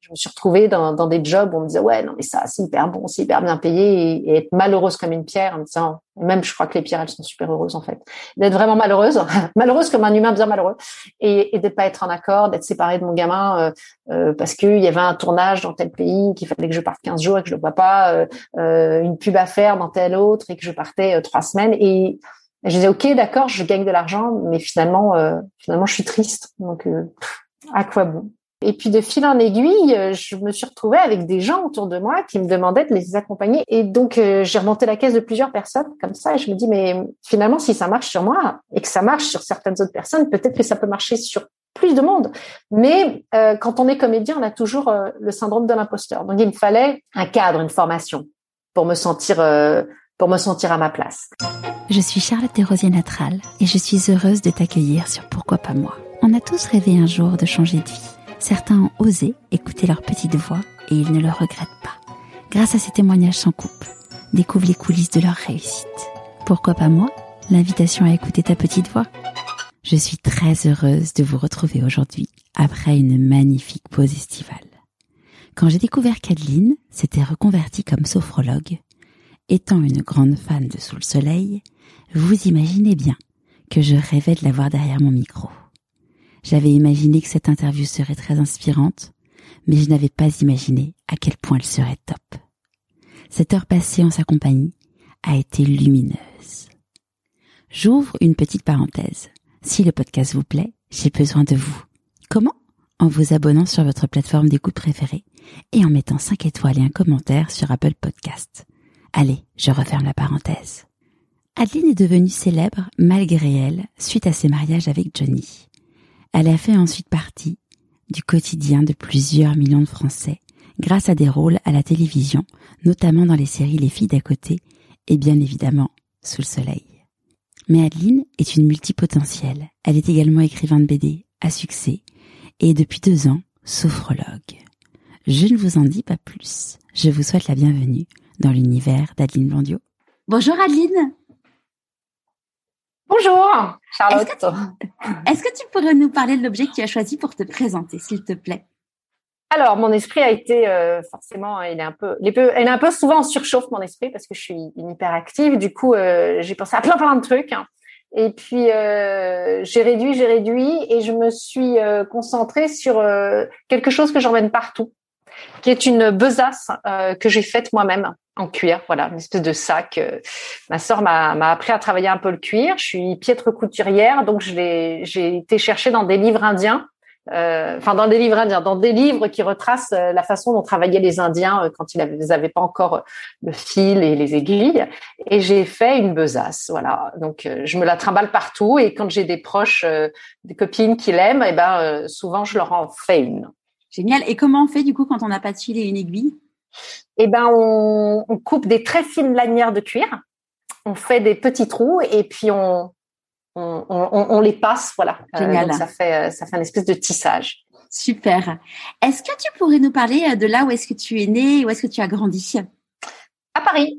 Je me suis retrouvée dans, dans, des jobs où on me disait ouais non mais ça c'est hyper bon, c'est hyper bien payé et, être malheureuse comme une pierre en me disant même je crois que les pierres elles sont super heureuses en fait. D'être vraiment malheureuse, malheureuse comme un humain bien malheureux et, et de pas être en accord, d'être séparée de mon gamin euh, euh, parce qu'il y avait un tournage dans tel pays qu'il fallait que je parte 15 jours et que je le vois pas, euh, euh, une pub à faire dans tel autre et que je partais euh, trois semaines et je disais ok d'accord je gagne de l'argent mais finalement finalement je suis triste. Donc à quoi bon? Et puis de fil en aiguille, euh, je me suis retrouvée avec des gens autour de moi qui me demandaient de les accompagner. Et donc euh, j'ai remonté la caisse de plusieurs personnes comme ça. Et je me dis mais finalement si ça marche sur moi et que ça marche sur certaines autres personnes, peut-être que ça peut marcher sur plus de monde. Mais euh, quand on est comédien, on a toujours le syndrome de l'imposteur. Donc il me fallait un cadre, une formation pour me sentir pour me sentir à ma place. Je suis Charlotte Desrosiers Natral et je suis heureuse de t'accueillir sur Pourquoi pas moi. On a tous rêvé un jour de changer de vie certains ont osé écouter leur petite voix et ils ne le regrettent pas. Grâce à ces témoignages sans coupe, découvre les coulisses de leur réussite. Pourquoi pas moi L'invitation à écouter ta petite voix? Je suis très heureuse de vous retrouver aujourd'hui après une magnifique pause estivale. Quand j'ai découvert qu'Adeline s'était reconvertie comme sophrologue, étant une grande fan de Sous le Soleil, vous imaginez bien que je rêvais de la voir derrière mon micro. J'avais imaginé que cette interview serait très inspirante, mais je n'avais pas imaginé à quel point elle serait top. Cette heure passée en sa compagnie a été lumineuse. J'ouvre une petite parenthèse. Si le podcast vous plaît, j'ai besoin de vous. Comment? En vous abonnant sur votre plateforme d'écoute préférée et en mettant 5 étoiles et un commentaire sur Apple Podcast. Allez, je referme la parenthèse. Adeline est devenue célèbre malgré elle suite à ses mariages avec Johnny. Elle a fait ensuite partie du quotidien de plusieurs millions de Français grâce à des rôles à la télévision, notamment dans les séries Les filles d'à côté et bien évidemment Sous le soleil. Mais Adeline est une multipotentielle. Elle est également écrivain de BD à succès et depuis deux ans sophrologue. Je ne vous en dis pas plus. Je vous souhaite la bienvenue dans l'univers d'Adeline Blondio. Bonjour Adeline. Bonjour, Charlotte. Est-ce que, tu pourrais nous parler de l'objet que tu as choisi pour te présenter, s'il te plaît? Alors, mon esprit a été euh, forcément, il est un peu, il est, un peu souvent en surchauffe mon esprit parce que je suis une hyperactive. Du coup, euh, j'ai pensé à plein plein de trucs. Hein. Et puis euh, j'ai réduit, j'ai réduit, et je me suis concentrée sur quelque chose que j'emmène partout qui est une besace euh, que j'ai faite moi-même en cuir. Voilà, une espèce de sac. Euh. Ma sœur m'a appris à travailler un peu le cuir. Je suis piètre couturière, donc j'ai été chercher dans des livres indiens. Euh, enfin, dans des livres indiens, dans des livres qui retracent la façon dont travaillaient les Indiens quand ils n'avaient pas encore le fil et les aiguilles. Et j'ai fait une besace, voilà. Donc, je me la trimballe partout. Et quand j'ai des proches, des copines qui l'aiment, et eh ben, souvent je leur en fais une. Génial. Et comment on fait du coup quand on n'a pas de fil et une aiguille? Eh ben, on, coupe des très fines lanières de cuir. On fait des petits trous et puis on, on, les passe, voilà. Euh, Génial. ça fait euh, ça fait une espèce de tissage. Super. Est-ce que tu pourrais nous parler euh, de là où est-ce que tu es né, où est-ce que tu as grandi? À Paris.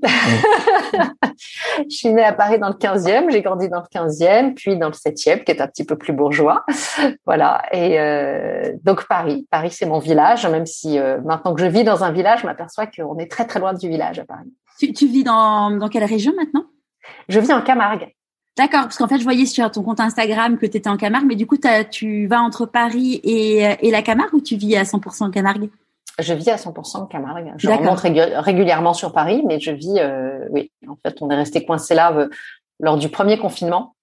je suis née à Paris dans le 15e, j'ai grandi dans le 15e, puis dans le 7e, qui est un petit peu plus bourgeois. voilà. Et euh, donc Paris, Paris c'est mon village, même si euh, maintenant que je vis dans un village, je m'aperçois qu'on est très très loin du village à Paris. Tu, tu vis dans, dans quelle région maintenant? Je vis en Camargue. D'accord, parce qu'en fait, je voyais sur ton compte Instagram que tu étais en Camargue, mais du coup, tu vas entre Paris et, et la Camargue ou tu vis à 100% en Camargue? Je vis à 100% de Camargue. Je remonte régulièrement sur Paris, mais je vis, euh, oui, en fait, on est resté coincé là euh, lors du premier confinement.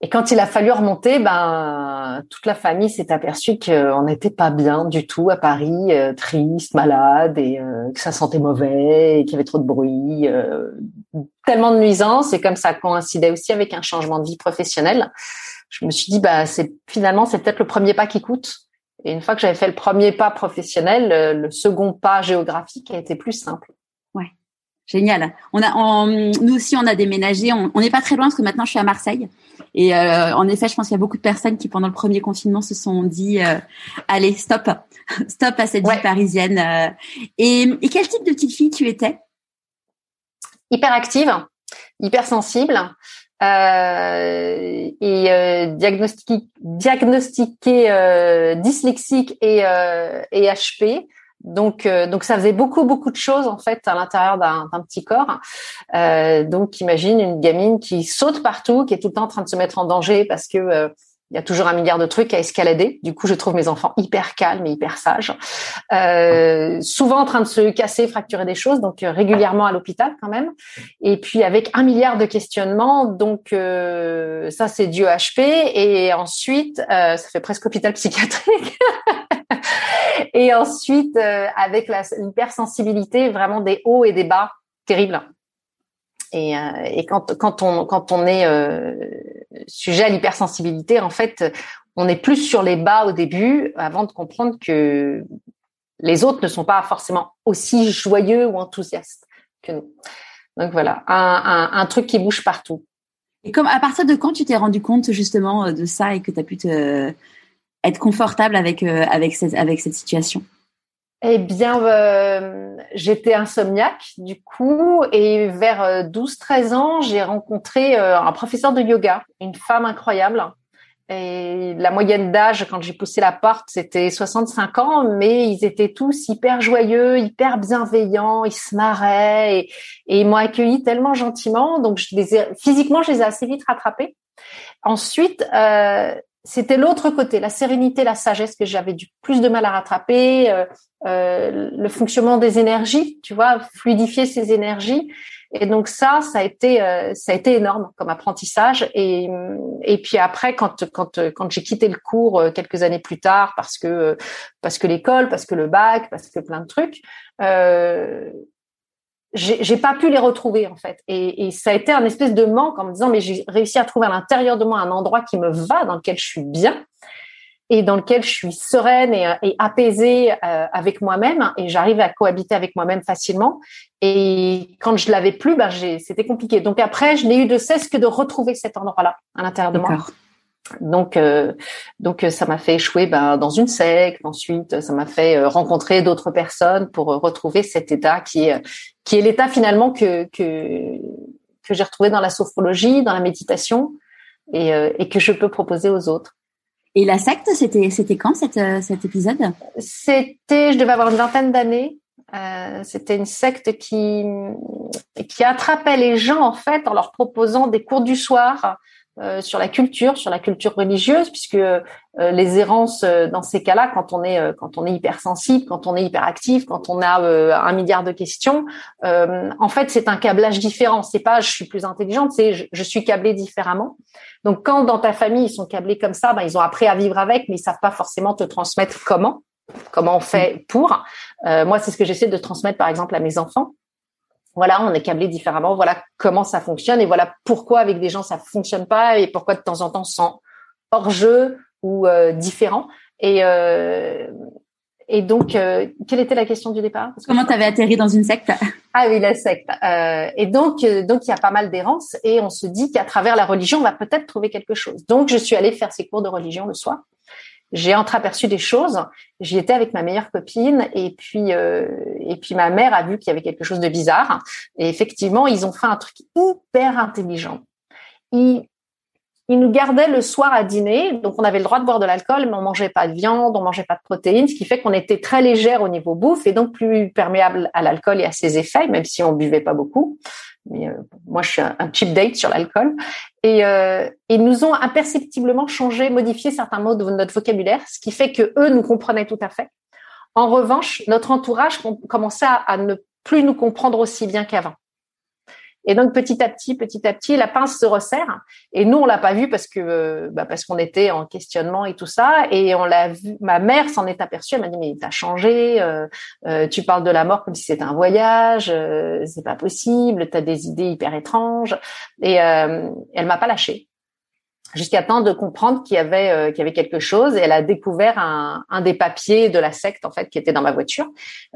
Et quand il a fallu remonter, ben toute la famille s'est aperçue qu'on n'était pas bien du tout à Paris, euh, triste, malade, et que ça sentait mauvais, et qu'il y avait trop de bruit, tellement de nuisances. Et comme ça coïncidait aussi avec un changement de vie professionnelle, je me suis dit, bah c'est finalement c'est peut-être le premier pas qui coûte. Et une fois que j'avais fait le premier pas professionnel, le, second pas géographique a été plus simple. Ouais, génial. On a, nous aussi, on a déménagé. On n'est pas très loin parce que maintenant je suis à Marseille. Et euh, en effet, je pense qu'il y a beaucoup de personnes qui, pendant le premier confinement, se sont dit euh, allez, stop, stop à cette vie parisienne. Euh. Et, et, quel type de petite fille tu étais? Hyperactive, hypersensible. Euh, et euh, diagnostiqué, dyslexique et, et HP. Donc, euh, donc ça faisait beaucoup, beaucoup de choses en fait à l'intérieur d'un petit corps. Euh, donc, imagine une gamine qui saute partout, qui est tout le temps en train de se mettre en danger parce que euh, il y a toujours un milliard de trucs à escalader. Du coup, je trouve mes enfants hyper calmes et hyper sages. Euh, souvent en train de se casser, fracturer des choses, donc régulièrement à l'hôpital quand même. Et puis avec un milliard de questionnements, donc ça c'est dû HP. Et ensuite, ça fait presque hôpital psychiatrique. et ensuite, euh, avec l'hypersensibilité, vraiment des hauts et des bas terribles. Et, euh, quand, on, quand on est euh, sujet à l'hypersensibilité, en fait, on est plus sur les bas au début avant de comprendre que les autres ne sont pas forcément aussi joyeux ou enthousiastes que nous. Donc voilà, un, truc qui bouge partout. Et comme à partir de quand tu t'es rendu compte justement de ça et que tu as pu te, être confortable avec euh, cette situation? Eh bien, euh, j'étais insomniaque du coup, et vers 12-13 euh, ans, j'ai rencontré un professeur de yoga, une femme incroyable. Et la moyenne d'âge, quand j'ai poussé la porte, c'était 65 ans, mais ils étaient tous hyper joyeux, hyper bienveillants, ils se marraient et, et ils m'ont accueilli tellement gentiment. Donc, je les ai, physiquement, je les ai assez vite rattrapés. Ensuite, euh, c'était l'autre côté, la sérénité, la sagesse que j'avais du plus de mal à rattraper, euh, euh, le fonctionnement des énergies, tu vois, fluidifier ces énergies. Et donc ça, ça a été, euh, ça a été énorme comme apprentissage. Et, et puis après, quand quand quand j'ai quitté le cours quelques années plus tard, parce que parce que l'école, parce que le bac, parce que plein de trucs, j'ai pas pu les retrouver en fait. Et, et, ça a été un espèce de manque en me disant mais j'ai réussi à trouver à l'intérieur de moi un endroit qui me va dans lequel je suis bien et dans lequel je suis sereine et, et apaisée euh, avec moi-même. Et j'arrive à cohabiter avec moi-même facilement. Et quand je l'avais plus ben c'était compliqué. Donc après je n'ai eu de cesse que de retrouver cet endroit-là à l'intérieur de moi donc, euh, donc ça m'a fait échouer ben, dans une secte. Ensuite, ça m'a fait euh, rencontrer d'autres personnes pour retrouver cet état qui est qui est l'état finalement que que que j'ai retrouvé dans la sophrologie, dans la méditation, et, euh, et que je peux proposer aux autres. Et la secte, c'était c'était quand cet cet épisode? C'était, je devais avoir une vingtaine d'années. Euh, c'était une secte qui qui attrapait les gens en fait en leur proposant des cours du soir euh, sur la culture, sur la culture religieuse, puisque euh, les errances euh, dans ces cas-là, quand on est quand on est hypersensible, quand on est hyperactif, quand on a un milliard de questions, en fait c'est un câblage différent. C'est pas je suis plus intelligente, c'est je, suis câblée différemment. Donc quand dans ta famille ils sont câblés comme ça, ben ils ont appris à vivre avec, mais ils savent pas forcément te transmettre comment, comment on fait pour. moi c'est ce que j'essaie de transmettre par exemple à mes enfants voilà, on est câblé différemment, voilà comment ça fonctionne et voilà pourquoi avec des gens ça fonctionne pas et pourquoi de temps en temps sent hors jeu ou euh, différent. Et, euh, et donc, euh, quelle était la question du départ? Comment tu avais atterri dans une secte? Ah oui, la secte. et donc, donc il y a pas mal d'errance et on se dit qu'à travers la religion, on va peut-être trouver quelque chose. Donc, je suis allée faire ces cours de religion le soir j'ai entreaperçu des choses. J'y étais avec ma meilleure copine et puis euh, et puis ma mère a vu qu'il y avait quelque chose de bizarre. Et effectivement, ils ont fait un truc hyper intelligent. Ils, ils nous gardaient le soir à dîner, donc on avait le droit de boire de l'alcool, mais on mangeait pas de viande, on mangeait pas de protéines, ce qui fait qu'on était très légère au niveau bouffe et donc plus perméable à l'alcool et à ses effets, même si on buvait pas beaucoup mais euh, moi je suis un, cheap date sur l'alcool et euh, nous ont imperceptiblement changé, modifié certains mots de notre vocabulaire, ce qui fait que eux nous comprenaient tout à fait. En revanche, notre entourage commençait à ne plus nous comprendre aussi bien qu'avant. Et donc petit à petit, petit à petit, la pince se resserre. Et nous, on l'a pas vu parce que euh, bah parce qu'on était en questionnement et tout ça. Et on l'a vu. Ma mère s'en est aperçue. Elle m'a dit mais t'as changé. Euh, euh, tu parles de la mort comme si c'était un voyage. Euh, c'est pas possible. T'as des idées hyper étranges. Et elle m'a pas lâché. Jusqu'à temps de comprendre qu'il y avait euh, qu'il y avait quelque chose. Et elle a découvert un, un, des papiers de la secte en fait qui était dans ma voiture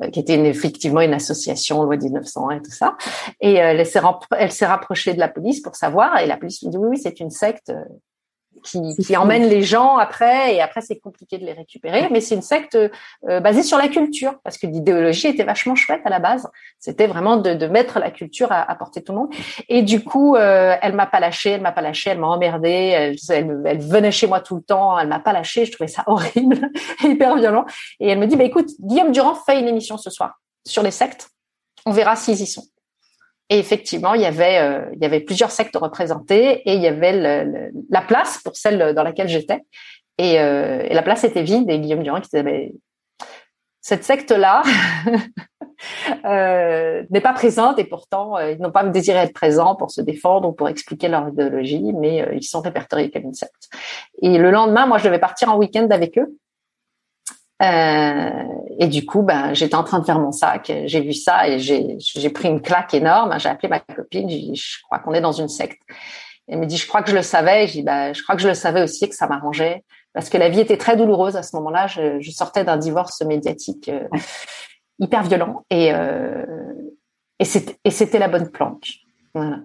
euh, qui était effectivement une association loi 1900 et tout ça. Et euh, elle s'est elle s'est rapprochée de la police pour savoir. Et la police lui dit oui oui c'est une secte qui, qui emmène les gens après et après c'est compliqué de les récupérer mais c'est une secte euh, basée sur la culture parce que l'idéologie était vachement chouette à la base. C'était vraiment de, de, mettre la culture à, à, portée de tout le monde. Et du coup euh, elle m'a pas lâché elle m'a pas lâché elle m'a emmerdé elle, elle, venait chez moi tout le temps elle m'a pas lâché je trouvais ça horrible hyper violent. Et elle me dit bah écoute Guillaume Durand fait une émission ce soir sur les sectes. On verra s'ils y sont et effectivement, il y avait euh, il y avait plusieurs sectes représentées et il y avait le, la place pour celle dans laquelle j'étais. Et, euh, et, la place était vide et Guillaume Durand qui disait cette secte-là euh, n'est pas présente et pourtant euh, ils n'ont pas désiré être présents pour se défendre ou pour expliquer leur idéologie, mais euh, ils sont répertoriés comme une secte. Et le lendemain, moi, je devais partir en week-end avec eux euh, et du coup, ben, j'étais en train de faire mon sac, j'ai vu ça et j'ai pris une claque énorme. J'ai appelé ma copine, j'ai dit, je crois qu'on est dans une secte. Elle me dit, je crois que je le savais. J'ai dit, ben, je crois que je le savais aussi que ça m'arrangeait parce que la vie était très douloureuse à ce moment-là. Je, sortais d'un divorce médiatique euh, hyper violent et euh, et c'était la bonne planque. Voilà.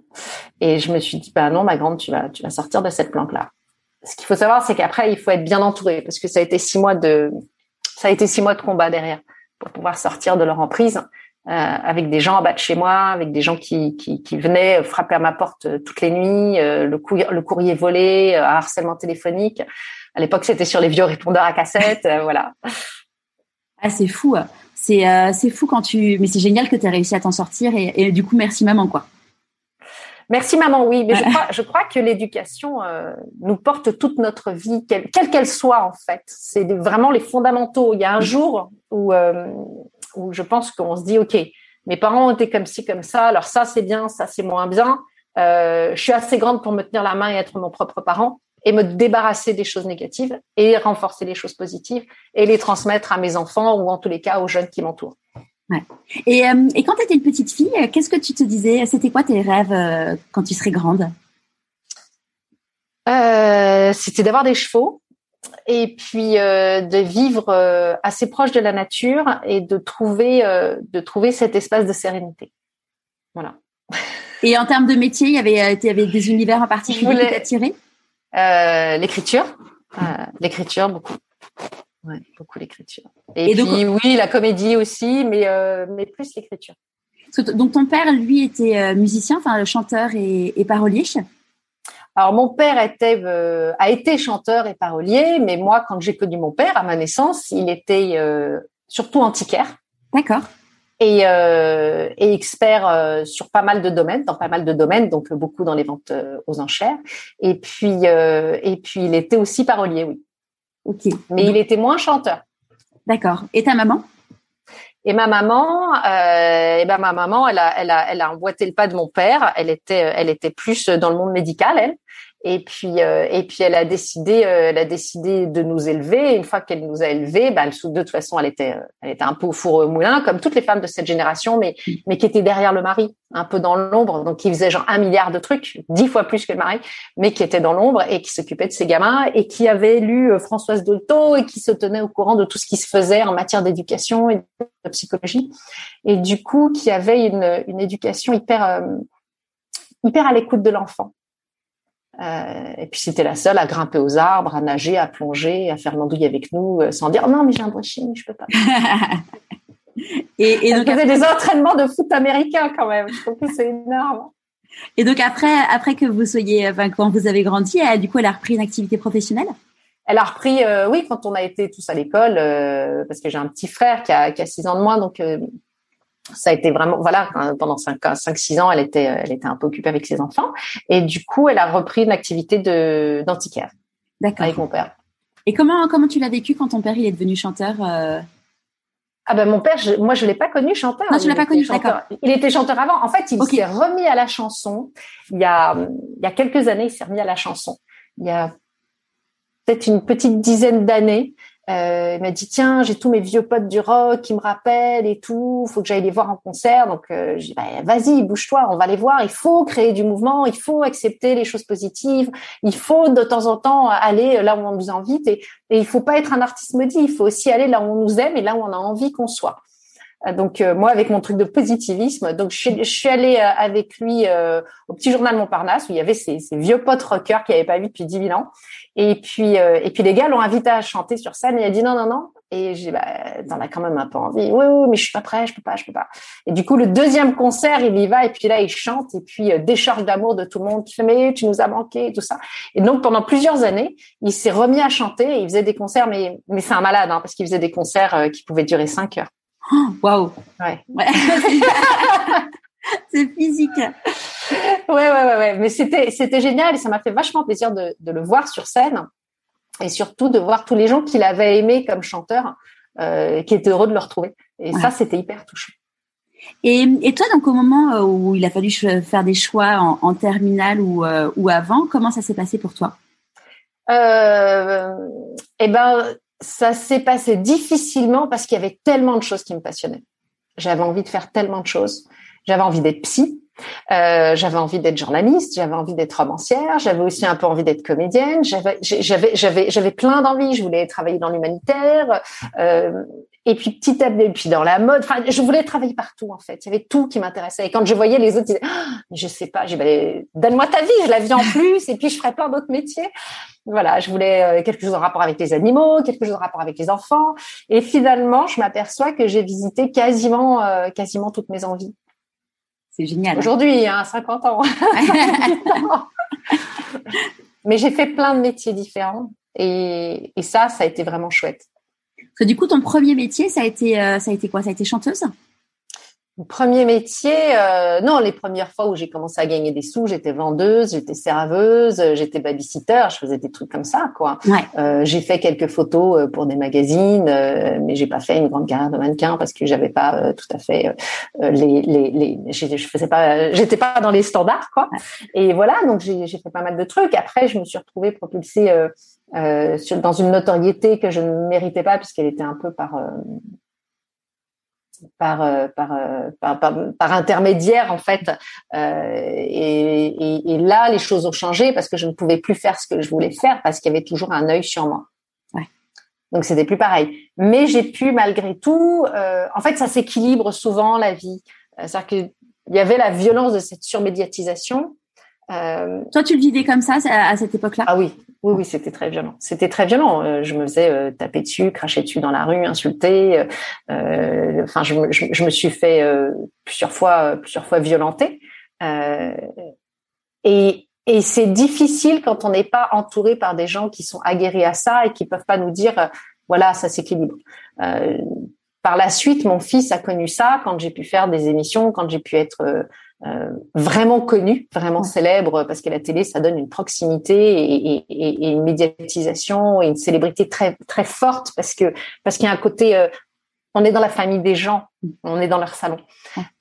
Et je me suis dit, ben non, ma grande, tu vas tu vas sortir de cette planque là. Ce qu'il faut savoir, c'est qu'après, il faut être bien entouré parce que ça a été six mois de ça a été six mois de combat derrière pour pouvoir sortir de leur emprise. Euh, avec des gens en bas de chez moi, avec des gens qui, venaient frapper à ma porte euh, toutes les nuits, euh, le, courrier, volé, euh, harcèlement téléphonique. À l'époque, c'était sur les vieux répondeurs à cassette, voilà. Ah, c'est fou. C'est c'est fou quand tu. Mais c'est génial que tu aies réussi à t'en sortir et, et, du coup, merci maman, quoi. Merci maman, oui, mais je crois, je crois que l'éducation euh, nous porte toute notre vie, quelle qu'elle soit en fait. C'est vraiment les fondamentaux. Il y a un jour où, euh, où je pense qu'on se dit, ok, mes parents ont été comme ci, comme ça, alors ça c'est bien, ça c'est moins bien. Euh, je suis assez grande pour me tenir la main et être mon propre parent et me débarrasser des choses négatives et renforcer les choses positives et les transmettre à mes enfants ou en tous les cas aux jeunes qui m'entourent. Ouais. Et, euh, et, quand tu étais une petite fille, euh, qu'est-ce que tu te disais? C'était quoi tes rêves euh, quand tu serais grande? Euh, C'était d'avoir des chevaux et puis de vivre assez proche de la nature et de trouver de trouver cet espace de sérénité. Voilà. Et en termes de métier, il y avait, il y avait des univers en particulier voulais... qui t'attiraient L'écriture, l'écriture beaucoup. Ouais, beaucoup l'écriture. Et, puis oui, la comédie aussi, mais euh, mais plus l'écriture. Donc ton père, lui, était euh, musicien, enfin chanteur et, et, parolier. Alors mon père était euh, a été chanteur et parolier, mais moi, quand j'ai connu mon père à ma naissance, il était euh, surtout antiquaire. D'accord. Et, et expert sur pas mal de domaines, dans pas mal de domaines, donc beaucoup dans les ventes aux enchères. Et puis et puis il était aussi parolier, oui. Ok. Mais il était moins chanteur. D'accord. Et ta maman? Et ma maman, euh, et ben ma maman, elle a, elle a, elle a emboîté le pas de mon père. Elle était, elle était plus dans le monde médical, elle. Et puis, euh, et puis elle a décidé, euh, elle a décidé de nous élever. Une fois qu'elle nous a élevés, bah, de toute façon, elle était, elle était un peu au four au moulin, comme toutes les femmes de cette génération, mais, mais qui était derrière le mari, un peu dans l'ombre, donc qui faisait genre un milliard de trucs, dix fois plus que le mari, mais qui était dans l'ombre et qui s'occupait de ses gamins et qui avait lu Françoise Dolto et qui se tenait au courant de tout ce qui se faisait en matière d'éducation et de psychologie, et du coup qui avait une, une éducation hyper, hyper à l'écoute de l'enfant. Euh, et puis c'était la seule à grimper aux arbres, à nager, à plonger, à faire l'andouille avec nous, euh, sans dire oh non mais j'ai un brushing, je peux pas. et, et donc faisait des entraînements de foot américain quand même. Je trouve que c'est énorme. Et donc après, après que vous soyez, enfin quand vous avez grandi, elle, du coup elle a repris une activité professionnelle? Elle a repris, euh, oui, quand on a été tous à l'école, parce que j'ai un petit frère qui a, qui a six ans de moins, donc ça a été vraiment voilà pendant 5 cinq six ans elle était elle était un peu occupée avec ses enfants. Et du coup elle a repris une activité de d'antiquaire. D'accord. Avec mon père. Et comment comment tu l'as vécu quand ton père il est devenu chanteur euh... ah ben mon père je, moi je l'ai pas connu chanteur. Non tu l'as pas connu d'accord. Il était chanteur avant. En fait il okay. s'est remis à la chanson il y a il y a quelques années. Il s'est remis à la chanson. Il y a peut-être une petite dizaine d'années Euh, il m'a dit tiens, j'ai tous mes vieux potes du rock qui me rappellent et tout, faut que j'aille les voir en concert. Donc euh, j'ai bah, vas-y, bouge-toi, on va les voir. Il faut créer du mouvement, il faut accepter les choses positives, il faut de temps en temps aller là où on nous invite et, et il faut pas être un artiste maudit, il faut aussi aller là où on nous aime et là où on a envie qu'on soit. Euh, donc euh, moi avec mon truc de positivisme, donc je je suis allée euh, avec lui au petit journal Montparnasse où il y avait ces, ces vieux potes rockers qu'il n'avait pas vu depuis 10 000 ans. Et puis et puis les gars l'ont invité à chanter sur scène et il a dit non non non. Et j'ai bah t'en as quand même un peu envie. Oui oui mais je suis pas prêt, je peux pas, je peux pas. Et du coup le deuxième concert il y va et puis là il chante et puis décharge d'amour de tout le monde qui fait mais tu nous as manqué et tout ça. Et donc pendant plusieurs années il s'est remis à chanter et il faisait des concerts mais mais c'est un malade hein, parce qu'il faisait des concerts qui pouvaient durer cinq heures. Waouh. Ouais. c'est physique. Ouais, ouais, ouais, ouais. Mais c'était, c'était génial et ça m'a fait vachement plaisir de, de, le voir sur scène et surtout de voir tous les gens qu'il avait aimé comme chanteur, euh, qui étaient heureux de le retrouver. Et ça, c'était hyper touchant. Et, et, toi, donc au moment euh, où il a fallu faire des choix en, en terminale ou, euh, ou avant, comment ça s'est passé pour toi? Euh, Eh ben, ça s'est passé difficilement parce qu'il y avait tellement de choses qui me passionnaient. J'avais envie de faire tellement de choses. J'avais envie d'être psy, euh, j'avais envie d'être journaliste, j'avais envie d'être romancière, j'avais aussi un peu envie d'être comédienne. J'avais, j'avais, j'avais, plein d'envies. Je voulais travailler dans l'humanitaire. Euh, et puis petit à petit, puis dans la mode. Enfin, je voulais travailler partout en fait. Il y avait tout qui m'intéressait. Et quand je voyais les autres, ils disaient, ah, je sais pas, ben, donne-moi ta vie, je la vis en plus. et puis je ferai plein d'autres métiers. Voilà, je voulais euh, quelque chose en rapport avec les animaux, quelque chose en rapport avec les enfants. Et finalement, je m'aperçois que j'ai visité quasiment, euh, quasiment toutes mes envies. C'est génial. Aujourd'hui, hein, 50 ans. Mais j'ai fait plein de métiers différents et, et ça, ça a été vraiment chouette. Parce que du coup, ton premier métier, ça a été, euh, ça a été quoi? Ça a été chanteuse? Premier métier, euh, non, les premières fois où j'ai commencé à gagner des sous, j'étais vendeuse, j'étais serveuse, j'étais babysitter, je faisais des trucs comme ça, quoi. Ouais. Euh, j'ai fait quelques photos euh, pour des magazines, euh, mais j'ai pas fait une grande carrière de mannequin parce que j'avais pas euh, tout à fait euh, les, les, les je faisais pas, j'étais pas dans les standards, quoi. Et voilà, donc j'ai fait pas mal de trucs. Après, je me suis retrouvée propulsée euh, sur, dans une notoriété que je ne méritais pas puisqu'elle était un peu par par, euh, euh, par, par, par, intermédiaire en fait. Euh, et, et, et, là, les choses ont changé parce que je ne pouvais plus faire ce que je voulais faire parce qu'il y avait toujours un œil sur moi. Ouais. Donc c'était plus pareil. Mais j'ai pu malgré tout. Euh, en fait, ça s'équilibre souvent la vie. C'est-à-dire qu'il y avait la violence de cette surmédiatisation. Euh, Toi, tu le vivais comme ça à cette époque-là? Ah oui, oui, oui, c'était très violent. C'était très violent. Euh, je me faisais euh, taper dessus, cracher dessus dans la rue, insulter. Euh, enfin, je, je, je, me suis fait plusieurs fois, plusieurs fois violenter. et et c'est difficile quand on n'est pas entouré par des gens qui sont aguerris à ça et qui peuvent pas nous dire, voilà, ça s'équilibre. par la suite, mon fils a connu ça quand j'ai pu faire des émissions, quand j'ai pu être euh, vraiment connu, vraiment célèbre, parce que la télé, ça donne une proximité et, et, et, une médiatisation et une célébrité très très forte, parce que parce qu'il y a un côté, euh, on est dans la famille des gens, on est dans leur salon.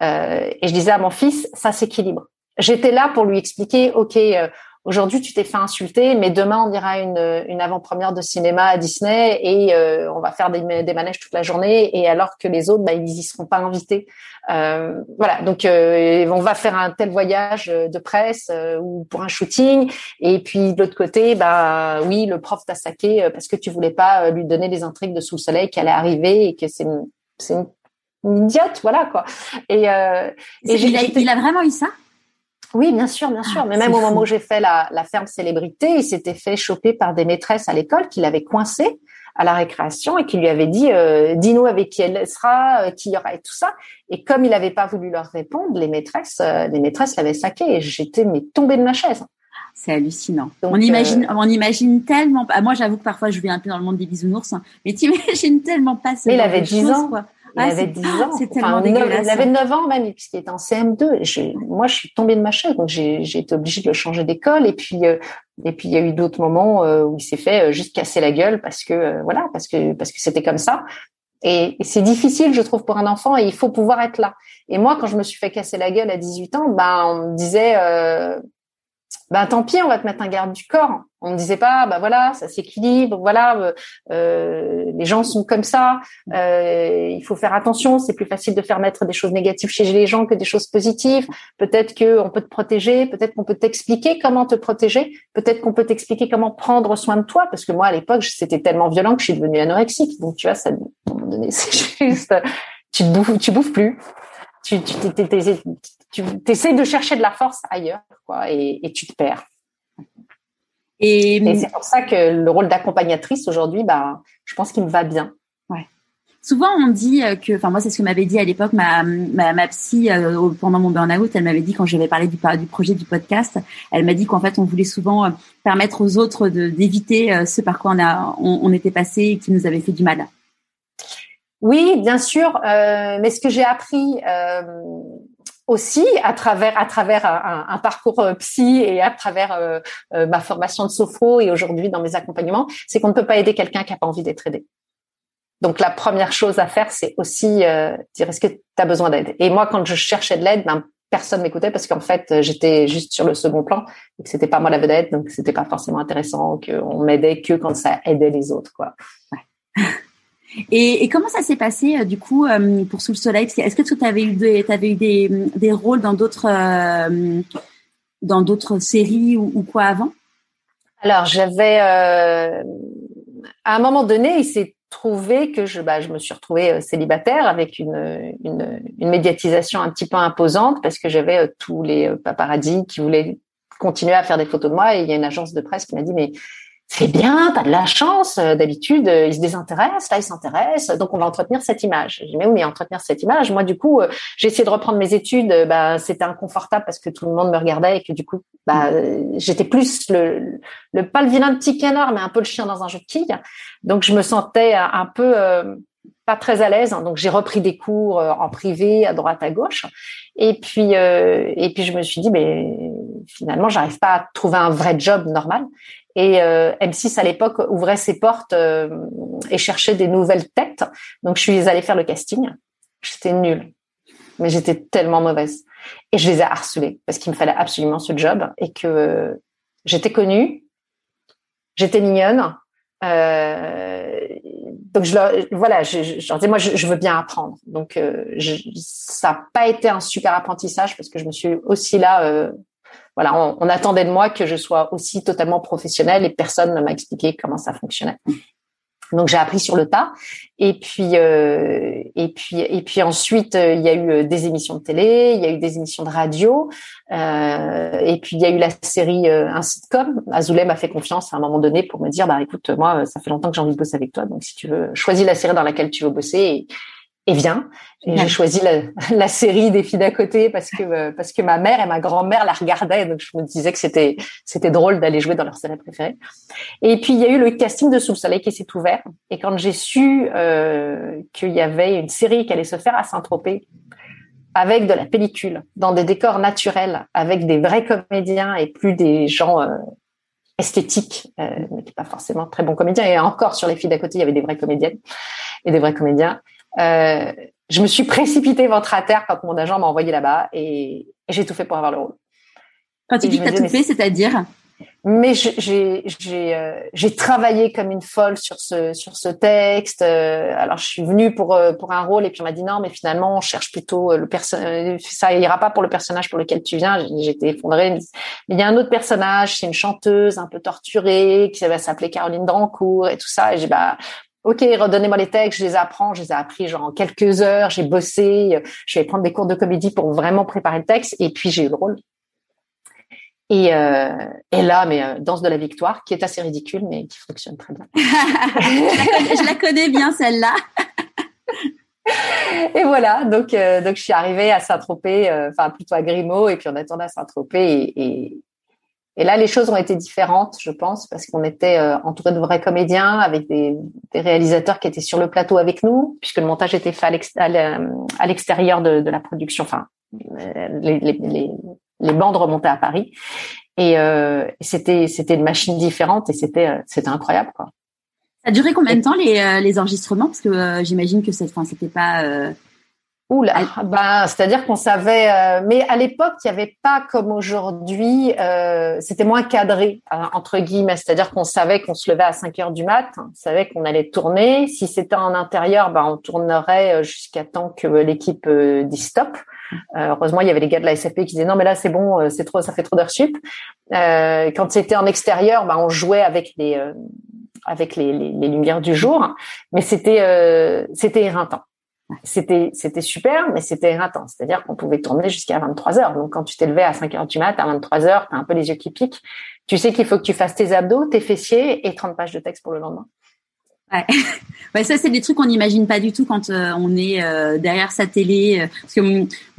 Euh, et je disais à mon fils, ça s'équilibre. J'étais là pour lui expliquer, ok, euh, aujourd'hui tu t'es fait insulter, mais demain on ira une, une avant-première de cinéma à Disney et euh, on va faire des, des, manèges toute la journée. Et alors que les autres, bah, ils y seront pas invités. Euh, voilà, donc euh, on va faire un tel voyage de presse euh, ou pour un shooting. Et puis de l'autre côté, bah oui, le prof t'a saqué parce que tu voulais pas lui donner les intrigues de sous le soleil qui allaient arriver et que c'est c'est une, une, idiote, voilà quoi. Et, et il, a, il a vraiment eu ça? Oui, bien sûr, bien sûr. Mais même au moment où j'ai fait la, la, ferme célébrité, il s'était fait choper par des maîtresses à l'école qui l'avaient coincé à la récréation et qui lui avaient dit euh, dis-nous avec qui elle sera, euh, qui y aura et tout ça. Et comme il n'avait pas voulu leur répondre, les maîtresses, euh, les maîtresses l'avaient saqué et j'étais mais tombée de ma chaise. C'est hallucinant. Donc, on imagine, on imagine tellement. Moi, j'avoue que parfois, je vais un peu dans le monde des bisounours, hein, mais tu imagines tellement pas. Ce mais il avait 10 ans. Quoi. Il ah, avait 10 ans. C'est tellement enfin, dégueulasse. Il avait 9 ans même, puisqu'il était en CM2. Et moi, je suis tombée de ma chaise, donc j'ai été obligée de le changer d'école. Et puis, euh, et puis il y a eu d'autres moments euh, où il s'est fait euh, juste casser la gueule parce que euh, voilà, parce que parce que c'était comme ça. Et, et c'est difficile, je trouve, pour un enfant. Et il faut pouvoir être là. Et moi, quand je me suis fait casser la gueule à 18 ans, ben on me disait ben tant pis, on va te mettre un garde du corps. On ne disait pas, bah voilà, ça s'équilibre, voilà, euh, euh, les gens sont comme ça, euh, il faut faire attention. C'est plus facile de faire mettre des choses négatives chez les gens que des choses positives. Peut-être que on peut te protéger, peut-être qu'on peut t'expliquer comment te protéger, peut-être qu'on peut t'expliquer comment prendre soin de toi. Parce que moi, à l'époque, c'était tellement violent que je suis devenue anorexique. Donc tu vois, ça, à un moment donné, c'est juste, tu bouffes, tu bouffes plus. Tu, tu, tu essaies de chercher de la force ailleurs, quoi, et, et tu te perds. Et, c'est pour ça que le rôle d'accompagnatrice aujourd'hui, bah, je pense qu'il me va bien. Ouais. Souvent, on dit que, enfin moi, c'est ce que m'avait dit à l'époque ma, ma, ma psy euh, pendant mon burn-out. Elle m'avait dit quand j'avais parlé du, du projet du podcast, elle m'a dit qu'en fait, on voulait souvent euh, permettre aux autres d'éviter euh, ce par quoi on a, on, on était passé et qui nous avait fait du mal. Oui, bien sûr, euh, mais ce que j'ai appris euh, aussi à travers à travers un, parcours euh, psy et à travers euh, euh, ma formation de sophro et aujourd'hui dans mes accompagnements, c'est qu'on ne peut pas aider quelqu'un qui a pas envie d'être aidé. Donc la première chose à faire, c'est aussi euh, dire est-ce que tu as besoin d'aide? Et moi, quand je cherchais de l'aide, ben, personne m'écoutait parce qu'en fait, j'étais juste sur le second plan et que c'était pas moi la vedette, donc c'était pas forcément intéressant qu'on m'aidait que quand ça aidait les autres, quoi. Ouais. Et, comment ça s'est passé euh, du coup euh, pour Sous le Soleil Est-ce que tu avais eu, des, eu des, des, rôles dans d'autres euh, dans d'autres séries ou, quoi avant? Alors j'avais à un moment donné, il s'est trouvé que je, bah, je me suis retrouvée célibataire avec une, une, une, médiatisation un petit peu imposante parce que j'avais tous les paparazzis qui voulaient continuer à faire des photos de moi et il y a une agence de presse qui m'a dit mais c'est bien, t'as de la chance. Euh, d'habitude, euh, ils se désintéressent, là ils s'intéressent, donc on va entretenir cette image. Je dis mais oui, mais entretenir cette image. Moi, du coup, euh, j'ai essayé de reprendre mes études. Bah, c'était inconfortable parce que tout le monde me regardait et que du coup, bah, j'étais plus le, le pas le vilain petit canard, mais un peu le chien dans un jeu de quilles. Donc je me sentais un peu pas très à l'aise. Donc j'ai repris des cours en privé à droite à gauche. Et puis et puis je me suis dit mais finalement j'arrive pas à trouver un vrai job normal. Et euh, M6 à l'époque ouvrait ses portes euh, et cherchait des nouvelles têtes. Donc je suis allée faire le casting. J'étais nulle, mais j'étais tellement mauvaise. Et je les ai harcelés parce qu'il me fallait absolument ce job et que euh, j'étais connue, j'étais mignonne. Euh, donc je leur, voilà, je, leur disais moi je, veux bien apprendre. Donc je, ça n'a pas été un super apprentissage parce que je me suis aussi là voilà, on, on, attendait de moi que je sois aussi totalement professionnelle et personne ne m'a expliqué comment ça fonctionnait. Donc j'ai appris sur le tas. Et puis euh, et puis et puis ensuite euh, il y a eu euh, des émissions de télé, il y a eu des émissions de radio, euh, et puis il y a eu la série euh, un sitcom. Azoulay m'a fait confiance à un moment donné pour me dire bah écoute moi ça fait longtemps que j'ai envie de bosser avec toi, donc si tu veux choisis la série dans laquelle tu veux bosser. Et viens. Et j'ai choisi la, la, série des filles d'à côté parce que euh, parce que ma mère et ma grand-mère la regardaient, donc je me disais que c'était c'était drôle d'aller jouer dans leur série préférée. Et puis il y a eu le casting de Sous le Soleil qui s'est ouvert. Et quand j'ai su euh, qu'il y avait une série qui allait se faire à Saint-Tropez avec de la pellicule, dans des décors naturels, avec des vrais comédiens et plus des gens euh, esthétiques, euh, mais pas forcément très bons comédiens. Et encore sur les filles d'à côté, il y avait des vraies comédiennes et des vrais comédiens. Euh, je me suis précipitée ventre à terre quand mon agent m'a envoyé là-bas et, et j'ai tout fait pour avoir le rôle. Quand tu dis que tu as tout fait, c'est-à-dire mais j'ai j'ai euh, j'ai travaillé comme une folle sur ce sur ce texte. Euh, alors je suis venue pour euh, pour un rôle et puis on m'a dit non mais finalement on cherche plutôt le personnage ça ira pas pour le personnage pour lequel tu viens. J'étais effondrée. Mais il y a un autre personnage, c'est une chanteuse un peu torturée qui va s'appeler Caroline Drancourt et tout ça. Et j'ai bah Ok, redonnez-moi les textes, je les apprends, je les ai appris genre en quelques heures, j'ai bossé, je vais prendre des cours de comédie pour vraiment préparer le texte, et puis j'ai eu le rôle. Et, euh, et là, mais euh, danse de la victoire, qui est assez ridicule, mais qui fonctionne très bien. je, la connais, bien celle-là. et voilà, donc euh, donc je suis arrivée à Saint-Tropez, euh, enfin plutôt à Grimaud, et puis on attendait à Saint-Tropez, et, et, et là, les choses ont été différentes, je pense, parce qu'on était euh, entouré de vrais comédiens, avec des, des, réalisateurs qui étaient sur le plateau avec nous, puisque le montage était fait à l'extérieur de, de, la production. Enfin, euh, les, les, les, les bandes remontaient à Paris, et euh, c'était c'était une machine différente, et c'était euh, c'était incroyable, quoi. Ça a duré combien de temps les, les enregistrements? Parce que j'imagine que cette, fin, c'était pas Oula, ben, c'est-à-dire qu'on savait, euh, mais à l'époque, il n'y avait pas comme aujourd'hui, euh, c'était moins cadré, euh, entre guillemets, c'est-à-dire qu'on savait qu'on se levait à 5 heures du mat, on savait qu'on allait tourner. Si c'était en intérieur, ben, on tournerait jusqu'à temps que l'équipe dise stop. heureusement, il y avait les gars de la SAP qui disaient non, mais là, c'est bon, c'est trop, ça fait trop d'heures sup. quand c'était en extérieur, ben, on jouait avec les, avec les, les, les, lumières du jour, mais c'était, c'était éreintant c'était c'était super, mais c'était éreintant. C'est-à-dire qu'on pouvait tourner jusqu'à 23 heures. Donc quand tu t'es à 5 heures du mat, à 23 heures, t'as un peu les yeux qui piquent. Tu sais qu'il faut que tu fasses tes abdos, tes fessiers et 30 pages de texte pour le lendemain. Ouais. ouais, ça c'est des trucs qu'on n'imagine pas du tout quand euh, on est euh, derrière sa télé. Euh, parce que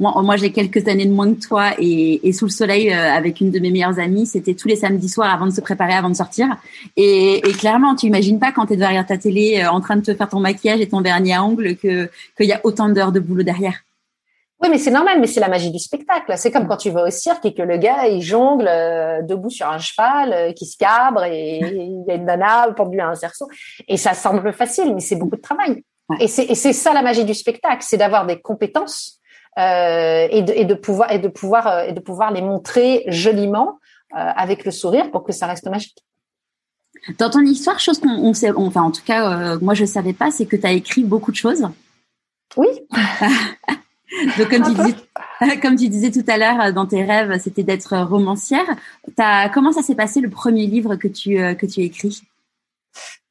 moi, moi j'ai quelques années de moins que toi et, et sous le soleil avec une de mes meilleures amies, c'était tous les samedis soirs avant de se préparer, avant de sortir. Et, et clairement, tu imagines pas quand tu es derrière ta télé en train de te faire ton maquillage et ton vernis à ongles que qu'il y a autant d'heures de boulot derrière. Oui, mais c'est normal, mais c'est la magie du spectacle. C'est comme quand tu vas au cirque et que le gars, il jongle euh, debout sur un cheval, euh, qui se cabre et il y a une nana pendue à un cerceau. Et ça semble facile, mais c'est beaucoup de travail. Et c'est ça la magie du spectacle, c'est d'avoir des compétences euh, et, de, et, de, pouvoir et de pouvoir euh, et de pouvoir les montrer joliment avec le sourire pour que ça reste magique. Dans ton histoire, chose qu'on sait, enfin en tout cas, moi je savais pas, c'est que tu as écrit beaucoup de choses. Oui. Donc, comme tu, disais, comme tu disais tout à l'heure, euh, dans tes rêves, c'était d'être romancière. As, comment ça s'est passé le premier livre que tu, euh, que tu écris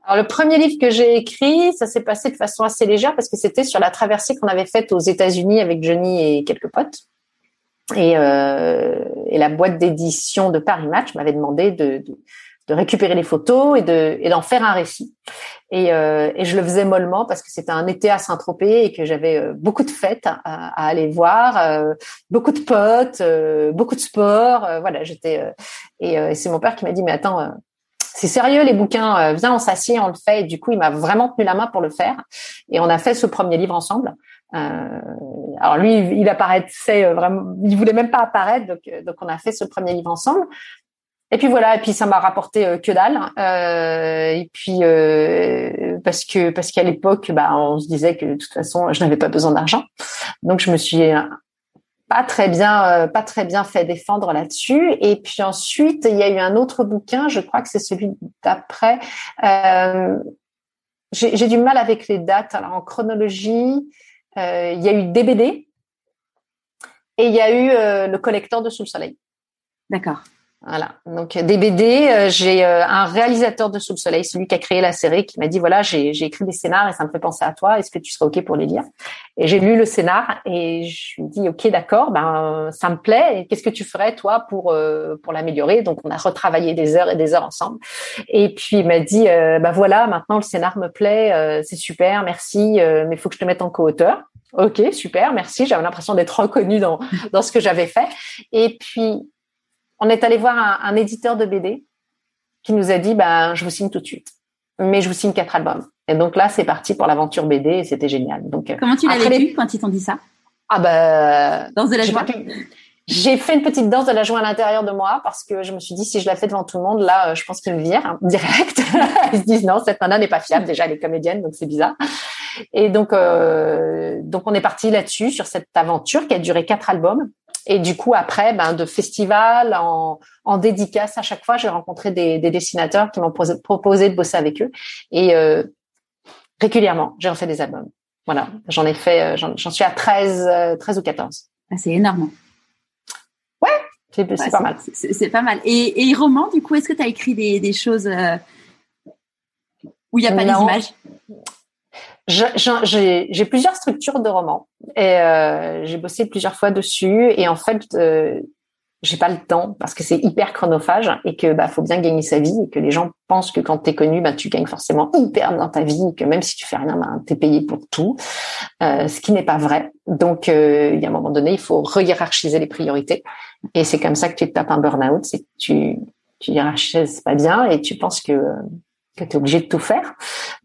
alors le premier livre que j'ai écrit, ça s'est passé de façon assez légère parce que c'était sur la traversée qu'on avait faite aux États-Unis avec Johnny et quelques potes. Et, euh, et la boîte d'édition de Paris Match m'avait demandé de, de, de récupérer les photos et de et d'en faire un récit. Et, euh, et, je le faisais mollement parce que c'était un été à Saint-Tropez et que j'avais euh, beaucoup de fêtes à, aller voir, euh, beaucoup de potes, euh, beaucoup de sport. Euh, voilà, j'étais et, et c'est mon père qui m'a dit mais attends. c'est sérieux les bouquins, viens on s'assied, on le fait. Et du coup, il m'a vraiment tenu la main pour le faire. Et on a fait ce premier livre ensemble. alors lui, il apparaissait vraiment, il voulait même pas apparaître, donc, donc on a fait ce premier livre ensemble. Et puis voilà, et puis ça m'a rapporté euh, que dalle. Euh, et puis euh, parce que parce qu'à l'époque, bah, on se disait que de toute façon, je n'avais pas besoin d'argent, donc je me suis pas très bien pas très bien fait défendre là-dessus. Et puis ensuite, il y a eu un autre bouquin, je crois que c'est celui d'après. J'ai du mal avec les dates. Alors en chronologie, il y a eu DBD et il y a eu le collecteur de Sous le Soleil. D'accord. Voilà. Donc des BD, euh, j'ai euh, un réalisateur de Sous le Soleil, celui qui a créé la série, qui m'a dit voilà, j'ai écrit des scénars et ça me fait penser à toi. Est-ce que tu serais ok pour les lire? Et j'ai lu le scénar et je lui ai dit ok, d'accord, ben ça me plaît. Qu'est-ce que tu ferais toi pour euh, pour l'améliorer? Donc on a retravaillé des heures et des heures ensemble. Et puis il m'a dit ben voilà, maintenant le scénar me plaît, c'est super, merci, mais il faut que je te mette en co-auteur. Ok, super, merci. J'avais l'impression d'être reconnue dans dans ce que j'avais fait. Et puis on est allé voir un, éditeur de BD qui nous a dit, ben, je vous signe tout de suite, mais je vous signe quatre albums. Et donc là, c'est parti pour l'aventure BD et c'était génial. Donc euh, comment tu l'as vécu quand ils t'ont dit ça? Ah ben, danse de la joie. J'ai fait une petite danse de la joie à l'intérieur de moi parce que je me suis dit si je la fais devant tout le monde, là, euh, je pense qu'ils me virent hein, direct. Ils se disent non, cette nana n'est pas fiable. Déjà, elle est comédienne, donc c'est bizarre. Et donc, euh, donc on est parti là-dessus sur cette aventure qui a duré quatre albums. Et du coup, après, ben, de festival, en, en dédicace, à chaque fois, j'ai rencontré des, des, dessinateurs qui m'ont proposé de bosser avec eux. Et euh, régulièrement, j'ai refait des albums. Voilà, j'en ai fait, euh, j'en suis à 13, 13 euh, ou 14. Ah, c'est énorme. Ouais, c'est pas mal. C'est pas mal. Et, et roman, du coup, est-ce que tu as écrit des, des choses euh, où il n'y a pas d'images j'ai plusieurs structures de romans et euh, j'ai bossé plusieurs fois dessus et en fait euh, j'ai pas le temps parce que c'est hyper chronophage et que bah faut bien gagner sa vie et que les gens pensent que quand t'es connu bah tu gagnes forcément hyper dans ta vie et que même si tu fais rien bah t'es payé pour tout euh, ce qui n'est pas vrai. Donc euh, il y a un moment donné il faut re-hiérarchiser les priorités et c'est comme ça que tu te tapes un burn-out c'est que tu tu hiérarchises pas bien et tu penses que que tu es obligé de tout faire.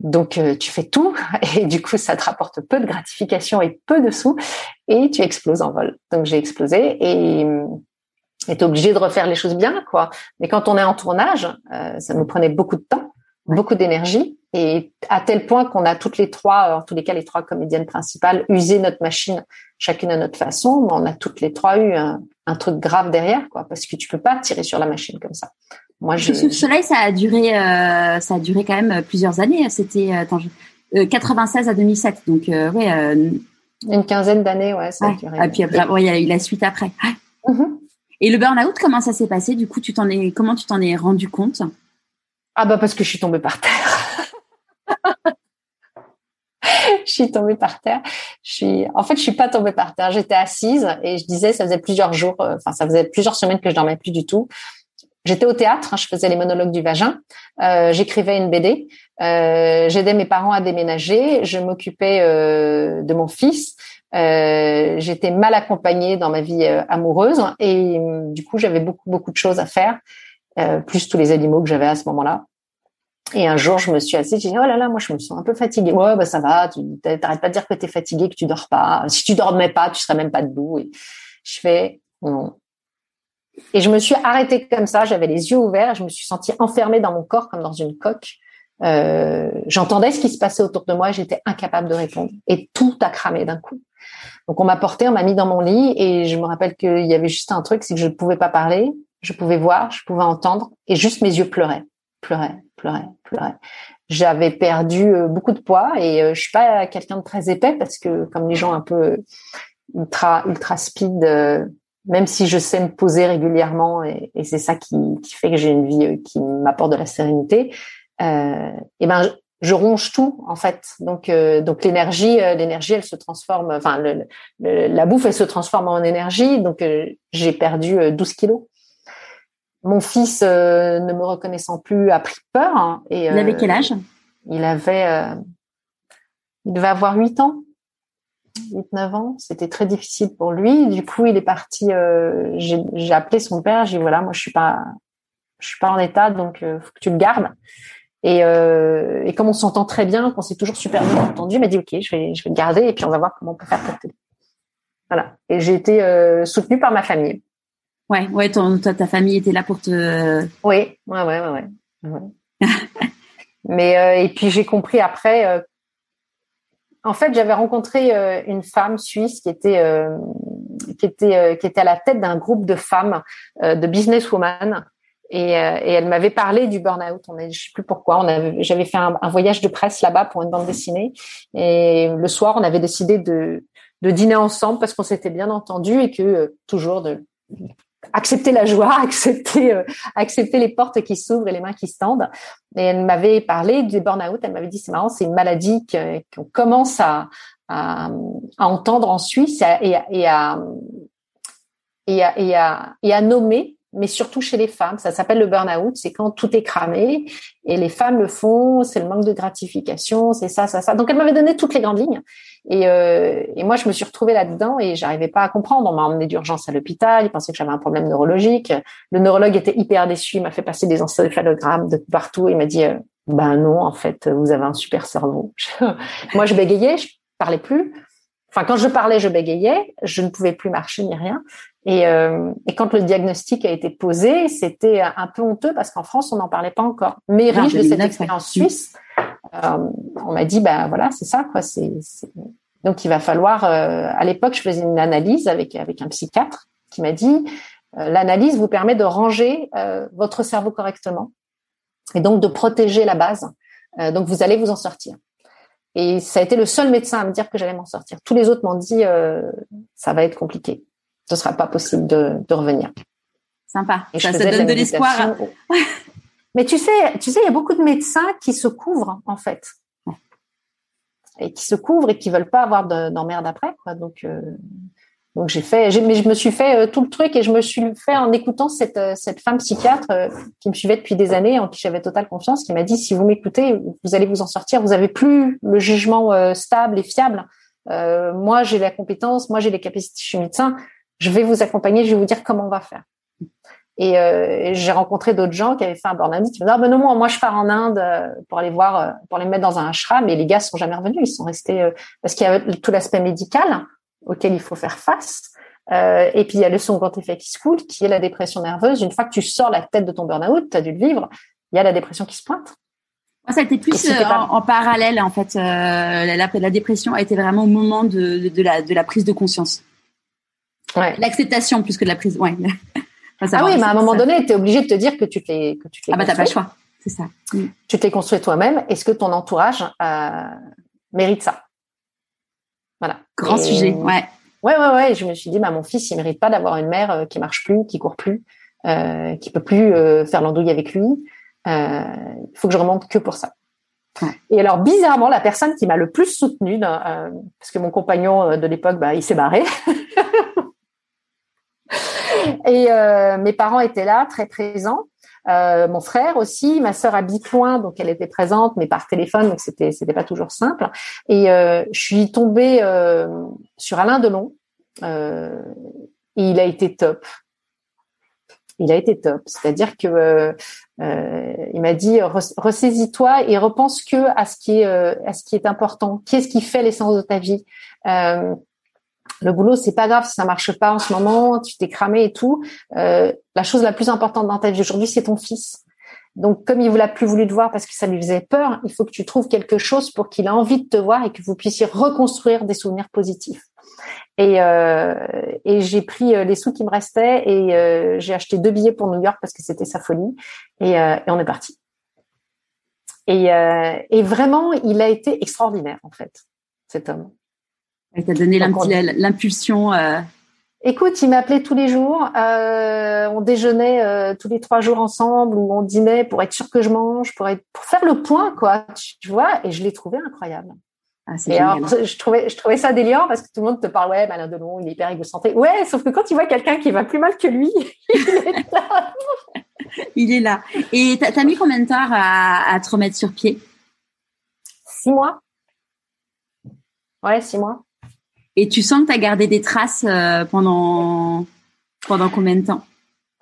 Donc euh, tu fais tout et du coup ça te rapporte peu de gratification et peu de sous et tu exploses en vol. Donc j'ai explosé et tu es obligé de refaire les choses bien quoi. Mais quand on est en tournage, euh, ça nous prenait beaucoup de temps. beaucoup d'énergie et à tel point qu'on a toutes les trois, en tous les cas les trois comédiennes principales, usé notre machine chacune à notre façon, mais on a toutes les trois eu un, truc grave derrière, quoi, parce que tu peux pas tirer sur la machine comme ça. Moi, je. Sous le soleil, ça a duré, euh, ça a duré quand même plusieurs années. C'était, euh, 96 euh, à 2007, donc euh, ouais. Une quinzaine d'années, ouais, ça a duré. Et puis après, il y a eu la suite après. Mm-hmm. Et le burn-out, comment ça s'est passé? Du coup, tu t'en es, comment tu t'en es rendu compte? Ah bah parce que je suis tombée par terre. je suis tombée par terre. Je suis, en fait, je suis pas tombée par terre. J'étais assise et je disais, ça faisait plusieurs jours, euh, enfin, ça faisait plusieurs semaines que je dormais plus du tout. J'étais au théâtre, hein, je faisais les monologues du vagin, euh, j'écrivais une BD, euh, j'aidais mes parents à déménager, je m'occupais euh, de mon fils, euh, j'étais mal accompagnée dans ma vie euh, amoureuse et du coup j'avais beaucoup beaucoup de choses à faire, plus tous les animaux que j'avais à ce moment-là. Et un jour, je me suis assise, j'ai dit, oh là là, moi, je me sens un peu fatiguée. Ouais, bah, ça va, tu t'arrêtes pas de dire que tu es fatiguée, que tu dors pas. Si tu dormais pas, tu serais même pas debout. Je fais, non. Et je me suis arrêtée comme ça, j'avais les yeux ouverts, je me suis sentie enfermée dans mon corps comme dans une coque. Euh, j'entendais ce qui se passait autour de moi, j'étais incapable de répondre. Et tout a cramé d'un coup. Donc, on m'a porté, on m'a mis dans mon lit et je me rappelle qu'il y avait juste un truc, c'est que je ne pouvais pas parler, je pouvais voir, je pouvais entendre et juste mes yeux pleuraient pleurais, pleurais, pleurais. J'avais perdu euh, beaucoup de poids et euh, je suis pas quelqu'un de très épais parce que comme les gens un peu ultra ultra speed, euh, même si je sais me poser régulièrement et, et c'est ça qui, qui, fait que j'ai une vie qui m'apporte de la sérénité, euh, et ben je, je, ronge tout en fait. Donc donc l'énergie l'énergie elle se transforme. Enfin le, la bouffe elle se transforme en énergie. Donc j'ai perdu 12 kilos. Mon fils, euh, ne me reconnaissant plus, a pris peur. Hein, et, il avait quel âge? Il avait, euh, il devait avoir 8 ans, 8-9 ans. C'était très difficile pour lui. Du coup, il est parti. Euh, j'ai appelé son père. J'ai dit voilà, moi je suis pas, je suis pas en état, donc faut que tu le gardes. Et, et comme on s'entend très bien, qu'on s'est toujours super bien entendu, il m'a dit ok, je vais, je vais le garder et puis on va voir comment on peut faire pour t'aider. Voilà. Et j'ai été soutenue par ma famille. Ouais, ouais, ton, ta famille était là pour te. Oui, ouais, ouais, ouais. ouais. Mais euh, et puis j'ai compris après. Euh, en fait, j'avais rencontré euh, une femme suisse qui était qui était qui était à la tête d'un groupe de femmes de businesswoman et, et elle m'avait parlé du burn-out. On je sais plus pourquoi. On j'avais fait un, un, voyage de presse là-bas pour une bande dessinée et le soir, on avait décidé de de dîner ensemble parce qu'on s'était bien entendu et que toujours de accepter la joie, accepter euh, accepter les portes qui s'ouvrent et les mains qui se tendent. Et elle m'avait parlé du burn-out. Elle m'avait dit c'est marrant, c'est une maladie qu'on commence à, à, entendre en Suisse et à, et à, et à, et à nommer mais surtout chez les femmes. Ça s'appelle le burn-out. C'est quand tout est cramé et les femmes le font. C'est le manque de gratification. C'est ça, ça, ça. Donc elle m'avait donné toutes les grandes lignes. Et, euh, et moi, je me suis retrouvée là-dedans et j'arrivais pas à comprendre. On m'a emmené d'urgence à l'hôpital. Il pensait que j'avais un problème neurologique. Le neurologue était hyper déçu. Il m'a fait passer des encéphalogrammes de partout. Il m'a dit, euh, ben non, en fait, vous avez un super cerveau. moi, je bégayais. Je parlais plus. Enfin, quand je parlais, je bégayais. Je ne pouvais plus marcher ni rien. Et, euh, et, quand le diagnostic a été posé, c'était un peu honteux parce qu'en France, on n'en parlait pas encore. Mais riche de cette expérience suisse, euh, on m'a dit, bah voilà, c'est ça, quoi. C'est, donc il va falloir. Euh, à l'époque, je faisais une analyse avec avec un psychiatre qui m'a dit, euh, l'analyse vous permet de ranger euh, votre cerveau correctement et donc de protéger la base. donc vous allez vous en sortir. Et ça a été le seul médecin à me dire que j'allais m'en sortir. Tous les autres m'ont dit, ça va être compliqué ce sera pas possible de, de revenir. Sympa. Et ça, ça donne de, l'espoir. Mais tu sais, tu sais, il y a beaucoup de médecins qui se couvrent en fait, et qui se couvrent et qui veulent pas avoir d'emmerde après, quoi. Donc, euh, donc j'ai fait, mais je me suis fait euh, tout le truc et je me suis fait en écoutant cette euh, cette femme psychiatre qui me suivait depuis des années, en qui j'avais totale confiance, qui m'a dit si vous m'écoutez, vous allez vous en sortir. Vous avez plus le jugement stable et fiable. moi, j'ai la compétence, moi j'ai les capacités, je suis médecin je vais vous accompagner, je vais vous dire comment on va faire. Et euh, j'ai rencontré d'autres gens qui avaient fait un burn-out. Ils me disaient, ah ben non, moi, moi, je pars en Inde euh, pour aller voir, euh, pour les mettre dans un ashram. Et les gars sont jamais revenus. Ils sont restés euh, parce qu'il y a tout l'aspect médical auquel il faut faire face. Euh, et puis il y a le second effet qui se coule, qui est la dépression nerveuse. Une fois que tu sors la tête de ton burn-out, tu as dû le vivre. Il y a la dépression qui se pointe. Ça a été plus en, parallèle en fait. la, la, dépression a été vraiment au moment de, de, la, de la prise de conscience. Ouais. L'acceptation plus que de la prise. Ouais. ah oui, mais à un moment donné, tu es obligé de te dire que tu te l'es que tu Ah bah t'as pas le choix, c'est ça. Mm. Tu te l'es construit toi-même. Est-ce que ton entourage euh, mérite ça? Voilà. Grand sujet, ouais. Ouais, ouais, ouais. Je me suis dit, bah mon fils, il mérite pas d'avoir une mère euh, qui marche plus, qui court plus, euh, qui peut plus euh, faire l'andouille avec lui. Euh, il faut que je remonte que pour ça. Et alors bizarrement, la personne qui m'a le plus soutenue, euh, parce que mon compagnon de l'époque, bah, il s'est barré. Et euh, mes parents étaient là, très présents. Euh, mon frère aussi, ma sœur à Bipoint, donc elle était présente, mais par téléphone, donc c'était c'était pas toujours simple. Et euh, je suis tombée euh, sur Alain Delon. Euh, et il a été top. Il a été top. C'est-à-dire que euh, il m'a dit ressaisis-toi et repense que à ce qui est à ce qui est important. Qu'est-ce qui fait l'essence de ta vie? Le boulot, c'est pas grave si ça marche pas en ce moment, tu t'es cramé et tout. Euh, la chose la plus importante dans ta vie aujourd'hui, c'est ton fils. Donc, comme il vous l'a plus voulu te voir parce que ça lui faisait peur, il faut que tu trouves quelque chose pour qu'il ait envie de te voir et que vous puissiez reconstruire des souvenirs positifs. Et, euh, et j'ai pris euh, les sous qui me restaient et euh, j'ai acheté deux billets pour New York parce que c'était sa folie. Et, euh, et on est parti. Et, euh, et vraiment, il a été extraordinaire en fait, cet homme. Il t'a donné l'impulsion. Euh... Écoute, il m'appelait tous les jours. Euh, on déjeunait euh, tous les trois jours ensemble ou on dînait pour être sûr que je mange, pour être pour faire le point, quoi. Tu vois Et je l'ai trouvé incroyable. Ah, et alors, je trouvais, je trouvais ça délirant parce que tout le monde te parle, ouais, Malin Delon, il est hyper égocentré. Ouais, sauf que quand tu vois quelqu'un qui va plus mal que lui, il est là. il est là. Et t'as as mis combien de temps à, à te remettre sur pied? Six mois. Ouais, six mois. Et tu sens que tu as gardé des traces euh, pendant, pendant combien de temps?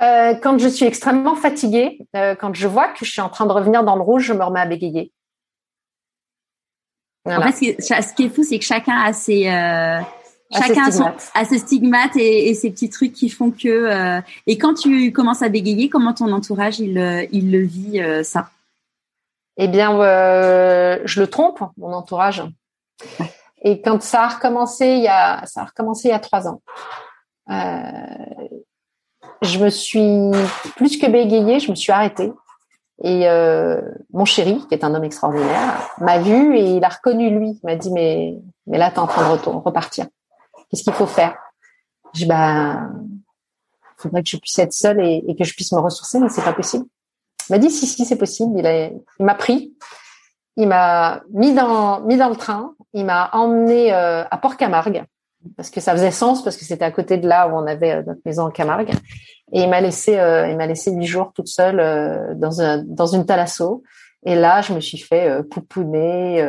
Euh, Quand je suis extrêmement fatiguée, euh, quand je vois que je suis en train de revenir dans le rouge, je me remets à bégayer. En fait, ce qui est fou, c'est que chacun a ses, chacun a, ses stigmates et, ses petits trucs qui font que. et quand tu commences à bégayer, comment ton entourage il, il le vit ça? Eh bien, je le trompe, mon entourage. Et quand ça a recommencé, il y a, ça a recommencé il y a trois ans. Euh, je me suis plus que bégayée, je me suis arrêtée. Et euh, mon chéri, qui est un homme extraordinaire, m'a vu et il a reconnu lui. Il m'a dit mais mais là t'es en train de repartir. Qu'est-ce qu'il faut faire? Je dis bah faudrait que je puisse être seule et, que je puisse me ressourcer, mais c'est pas possible. Il m'a dit si si c'est possible. Il m'a pris il m'a mis dans mis dans le train, il m'a emmené euh, à Port-Camargue parce que ça faisait sens parce que c'était à côté de là où on avait euh, notre maison en Camargue. Et il m'a laissé euh, il m'a laissé huit jours toute seule dans un dans une thalasso. Et là je me suis fait pouponner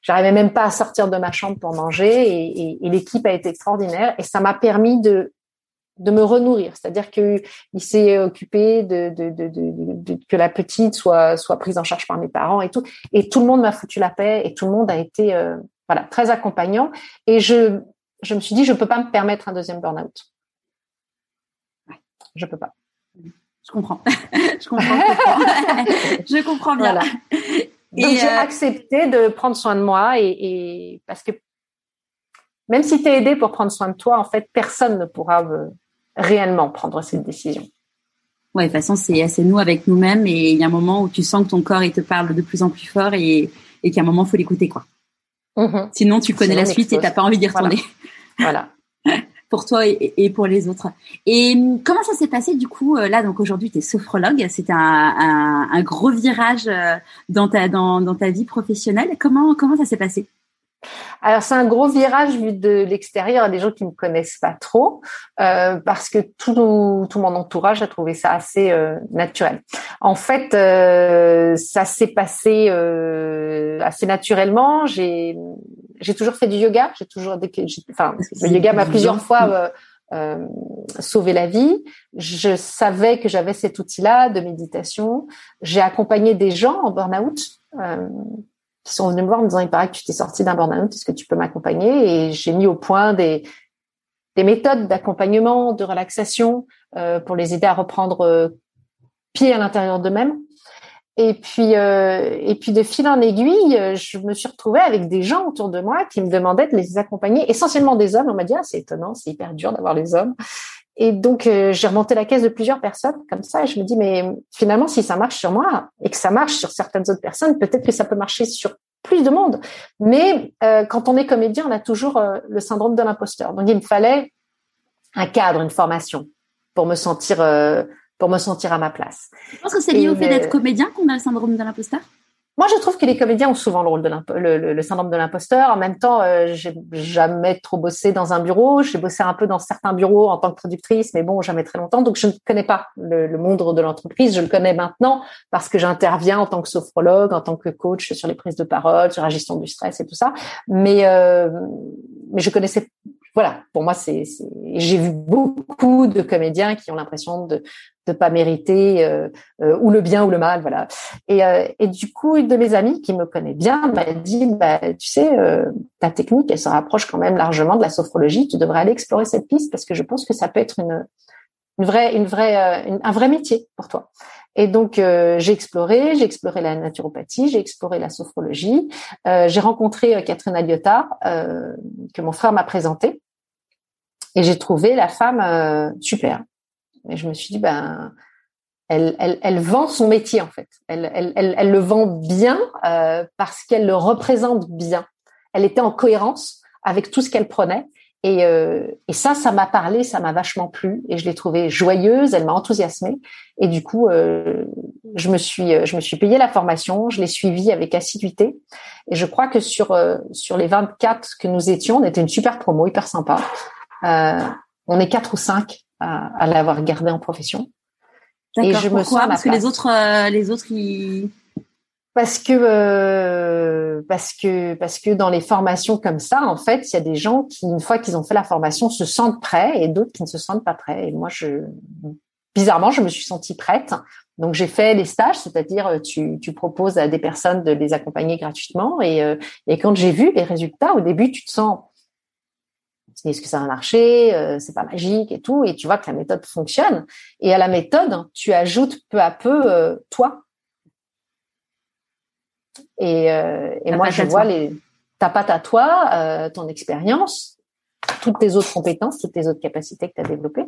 j'arrivais même pas à sortir de ma chambre pour manger. Et, et, et l'équipe a été extraordinaire. Et ça m'a permis de de me renourrir, c'est-à-dire qu'il s'est occupé de, de, de, de, que la petite soit soit prise en charge par mes parents et tout, et tout le monde m'a foutu la paix et tout le monde a été euh, voilà très accompagnant et je je me suis dit je peux pas me permettre un deuxième burn-out, je peux pas. Je comprends, je comprends, je comprends, bien. Voilà. Donc j'ai euh, accepté de prendre soin de moi et, et parce que même si tu es aidé pour prendre soin de toi, en fait, personne ne pourra réellement prendre cette décision. Ouais, de toute façon, c'est c'est nous avec nous-mêmes et il y a un moment où tu sens que ton corps il te parle de plus en plus fort et, et qu'à un moment faut l'écouter quoi. Mm-hmm. Sinon, tu connais la suite et t'as pas envie d'y retourner. Voilà. pour toi et, pour les autres. Et comment ça s'est passé du coup euh, là Donc aujourd'hui, tu es sophrologue. C'était un, un, un, gros virage euh, dans ta dans, dans ta vie professionnelle. Comment comment ça s'est passé? Alors c'est un gros virage vu de l'extérieur, des gens qui me connaissent pas trop, euh, parce que tout, tout mon entourage a trouvé ça assez euh, naturel. En fait, euh, ça s'est passé euh, assez naturellement. J'ai j'ai toujours fait du yoga. J'ai toujours, enfin, le yoga m'a plusieurs fois euh, sauvé la vie. Je savais que j'avais cet outil-là de méditation. J'ai accompagné des gens en burn-out qui sont venus me voir en me disant il paraît que tu t'es sorti d'un burn-out, est-ce que tu peux m'accompagner? Et j'ai mis au point des, des méthodes d'accompagnement, de relaxation euh, pour les aider à reprendre euh, pied à l'intérieur d'eux-mêmes. Et puis, euh, et puis de fil en aiguille, je me suis retrouvée avec des gens autour de moi qui me demandaient de les accompagner, essentiellement des hommes. On m'a dit ah c'est étonnant, c'est hyper dur d'avoir les hommes. Et donc euh, j'ai remonté la caisse de plusieurs personnes comme ça, et je me dis mais finalement si ça marche sur moi et que ça marche sur certaines autres personnes, peut-être que ça peut marcher sur plus de monde. Mais euh, quand on est comédien, on a toujours euh, le syndrome de l'imposteur. Donc il me fallait un cadre, une formation pour me sentir euh, pour me sentir à ma place. Je pense que c'est lié au fait d'être comédien qu'on a le syndrome de l'imposteur? Moi, je trouve que les comédiens ont souvent le rôle de le, le, syndrome de l'imposteur. En même temps, euh, j'ai jamais trop bossé dans un bureau. J'ai bossé un peu dans certains bureaux en tant que productrice, mais bon, jamais très longtemps. Donc, je ne connais pas le, monde de l'entreprise. Je le connais maintenant parce que j'interviens en tant que sophrologue, en tant que coach sur les prises de parole, sur la gestion du stress et tout ça. Mais euh, mais je connaissais voilà, pour moi, c'est, j'ai vu beaucoup de comédiens qui ont l'impression de ne pas mériter euh, euh, ou le bien ou le mal, voilà. Et, euh, et du coup, une de mes amies qui me connaît bien m'a dit, bah, tu sais, ta technique, elle se rapproche quand même largement de la sophrologie. Tu devrais aller explorer cette piste parce que je pense que ça peut être une, une vraie, une vraie, un vrai métier pour toi. Et donc j'ai exploré, j'ai exploré la naturopathie, j'ai exploré la sophrologie. j'ai rencontré Catherine Aliotta que mon frère m'a présentée et j'ai trouvé la femme euh, super. Et je me suis dit, ben, elle, elle, elle, vend son métier en fait. Elle, elle, elle, le vend bien euh, parce qu'elle le représente bien. Elle était en cohérence avec tout ce qu'elle prenait. Et, euh, et ça, ça m'a parlé, ça m'a vachement plu. Et je l'ai trouvée joyeuse, elle m'a enthousiasmée. Et du coup, euh, je me suis, je me suis payé la formation, je l'ai suivie avec assiduité. Et je crois que sur euh, sur les 24 que nous étions, on était une super promo, hyper sympa. Euh, on est quatre ou cinq à, l'avoir gardé en profession. Et je me sens parce que les autres, euh, les autres, ils... parce que euh, parce que parce que dans les formations comme ça, en fait, il y a des gens qui, une fois qu'ils ont fait la formation, se sentent prêts et d'autres qui ne se sentent pas prêts. Et moi, je bizarrement, je me suis sentie prête. Donc j'ai fait les stages, c'est-à-dire tu, tu proposes à des personnes de les accompagner gratuitement. Et, et quand j'ai vu les résultats, au début, tu te sens est-ce que ça va marcher euh, C'est pas magique et tout. Et tu vois que la méthode fonctionne. Et à la méthode, tu ajoutes peu à peu euh, toi. Et, euh, et moi, je vois les, ta patte à toi, ton expérience, toutes tes autres compétences, toutes tes autres capacités que tu as développées.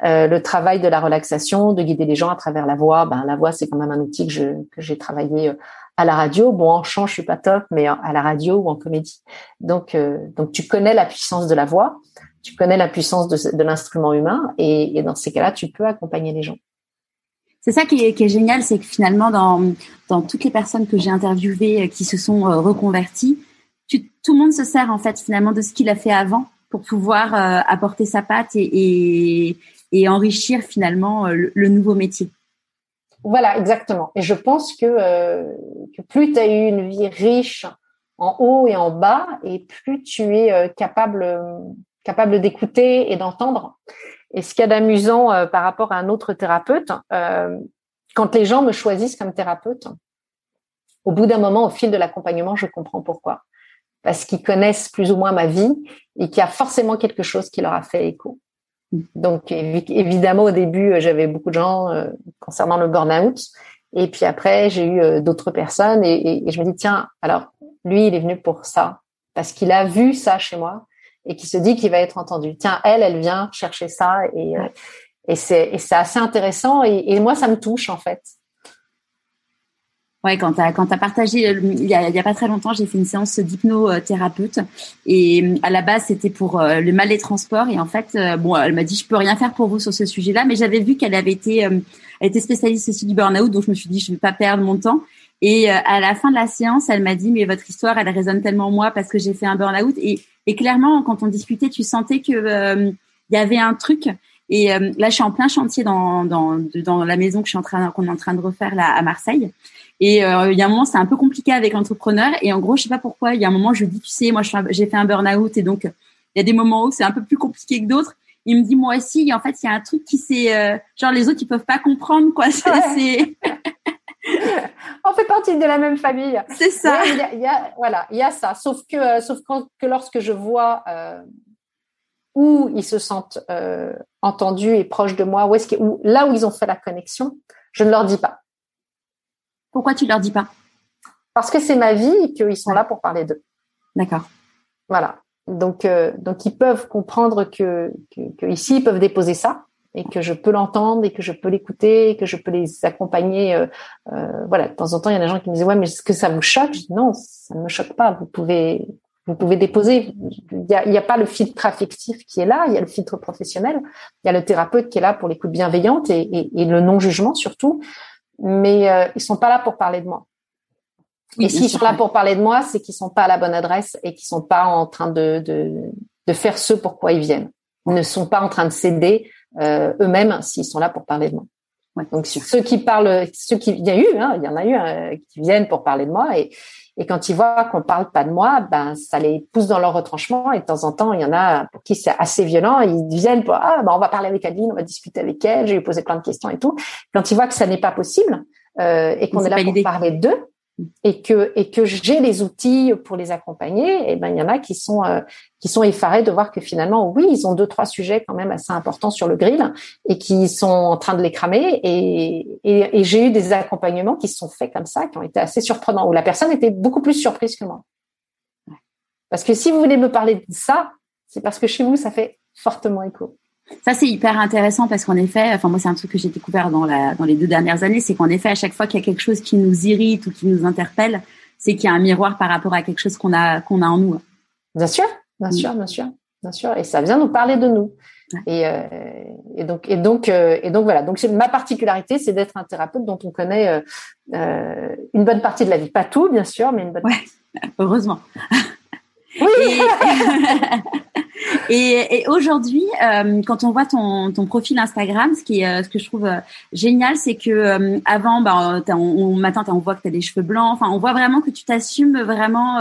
le travail de la relaxation, de guider les gens à travers la voix. Ben, la voix, c'est quand même un outil que j'ai travaillé à la radio. Bon, en chant, je suis pas top, mais à la radio ou en comédie. Donc, euh, donc tu connais la puissance de la voix, tu connais la puissance de, de l'instrument humain, et, et, dans ces cas-là, tu peux accompagner les gens. C'est ça qui est, qui est génial, c'est que finalement, dans, dans toutes les personnes que j'ai interviewées euh, qui se sont euh, reconverties, tu, tout le monde se sert en fait finalement de ce qu'il a fait avant pour pouvoir euh, apporter sa patte et, et, et enrichir finalement le nouveau métier. Voilà, exactement. Et je pense que, euh, que plus tu as eu une vie riche en haut et en bas, et plus tu es euh, capable, capable d'écouter et d'entendre. Et ce qu'il y a d'amusant euh, par rapport à un autre thérapeute, quand les gens me choisissent comme thérapeute, au bout d'un moment, au fil de l'accompagnement, je comprends pourquoi. Parce qu'ils connaissent plus ou moins ma vie et qu'il y a forcément quelque chose qui leur a fait écho. Donc évidemment au début euh, j'avais beaucoup de gens euh, concernant le burn-out. Et puis après j'ai eu euh, d'autres personnes et, je me dis tiens alors lui il est venu pour ça parce qu'il a vu ça chez moi et qui se dit qu'il va être entendu. Tiens elle elle vient chercher ça et et c'est c'est assez intéressant et, et moi ça me touche en fait Ouais, quand tu as, as partagé, euh, il y a, a pas très longtemps, j'ai fait une séance d'hypnothérapeute. Et euh, à la base, c'était pour euh, le mal des transports. Et en fait, bon, elle m'a dit, je peux rien faire pour vous sur ce sujet-là, mais j'avais vu qu'elle avait été, elle était spécialiste aussi du burn-out, donc je me suis dit, je vais pas perdre mon temps. Et à la fin de la séance, elle m'a dit, mais votre histoire, elle résonne tellement moi parce que j'ai fait un burn-out. Et, clairement, quand on discutait, tu sentais que il y avait un truc. Et là, je suis en plein chantier dans, dans, dans la maison que je suis en train qu'on est en train de refaire là à Marseille. Et euh, il y a un moment, c'est un peu compliqué avec l'entrepreneur. Et en gros, je sais pas pourquoi, il y a un moment, je dis, tu sais, moi, j'ai fait un burn-out et donc il y a des moments où c'est un peu plus compliqué que d'autres. Il me dit, moi aussi, en fait, il y a un truc qui c'est, euh, genre les autres, ils peuvent pas comprendre quoi. C'est, on fait partie de la même famille. C'est ça. Il y, a, voilà, il y a ça. Sauf que, euh, sauf que lorsque je vois euh, où ils se sentent euh, entendus et proches de moi, où est-ce où, là où ils ont fait la connexion, je ne leur dis pas Pourquoi tu leur dis pas? Parce que c'est ma vie et qu'ils sont là pour parler d'eux. D'accord. Voilà. Donc, euh, donc ils peuvent comprendre que, que, ici ils peuvent déposer ça et que je peux l'entendre et que je peux l'écouter et que je peux les accompagner. Euh, euh, voilà, de temps en temps, il y a des gens qui me disent ouais, mais est-ce que ça vous choque? Je dis non, ça ne me choque pas. Vous pouvez, vous pouvez déposer. Il n'y a, y a, pas le filtre affectif qui est là, il y a le filtre professionnel, il y a le thérapeute qui est là pour l'écoute bienveillante et, et, et le non jugement surtout. Mais euh, ils sont pas là pour parler de moi. et s'ils sont là pour parler de moi, c'est qu'ils sont pas à la bonne adresse et qu'ils sont pas en train de, de, de faire ce pourquoi ils viennent. Ils ne sont pas en train de céder euh, eux-mêmes s'ils sont là pour parler de moi. Ouais, Donc ceux qui parlent, ceux qui il y a eu, hein, il y en a eu euh, qui viennent pour parler de moi et, et quand ils voient qu'on parle pas de moi, ben ça les pousse dans leur retranchement et de temps en temps il y en a pour qui c'est assez violent, ils viennent pour ah ben on va parler avec Adeline, on va discuter avec elle, je vais lui poser plein de questions et tout. Quand ils voient que ça n'est pas possible euh, et qu'on est là pour parler d'eux, et que et que j'ai les outils pour les accompagner, et eh ben il y en a qui sont euh, qui sont effarés de voir que finalement oui ils ont deux trois sujets quand même assez importants sur le grill et qui sont en train de les cramer. Et et, et j'ai eu des accompagnements qui se sont faits comme ça qui ont été assez surprenants où la personne était beaucoup plus surprise que moi. Parce que si vous voulez me parler de ça c'est parce que chez vous ça fait fortement écho. Ça, c'est hyper intéressant parce qu'en effet, enfin, moi, c'est un truc que j'ai découvert dans, la, dans les deux dernières années, c'est qu'en effet, à chaque fois qu'il y a quelque chose qui nous irrite ou qui nous interpelle, c'est qu'il y a un miroir par rapport à quelque chose qu'on a, qu'on a en nous. Bien sûr, bien mm. sûr, bien sûr, bien sûr. Et ça vient nous parler de nous. Et, euh, et, donc, et donc, euh, et donc voilà. Donc, ma particularité, c'est d'être un thérapeute dont on connaît euh, une bonne partie de la vie, pas tout, bien sûr, mais une bonne. Ouais, heureusement. Oui. Et, et aujourd'hui, euh, quand on voit ton, ton profil Instagram, ce qui est, euh, ce que je trouve euh, génial, c'est que euh, avant, bah, on, on, on voit que tu as des cheveux blancs. Enfin, on voit vraiment que tu t'assumes vraiment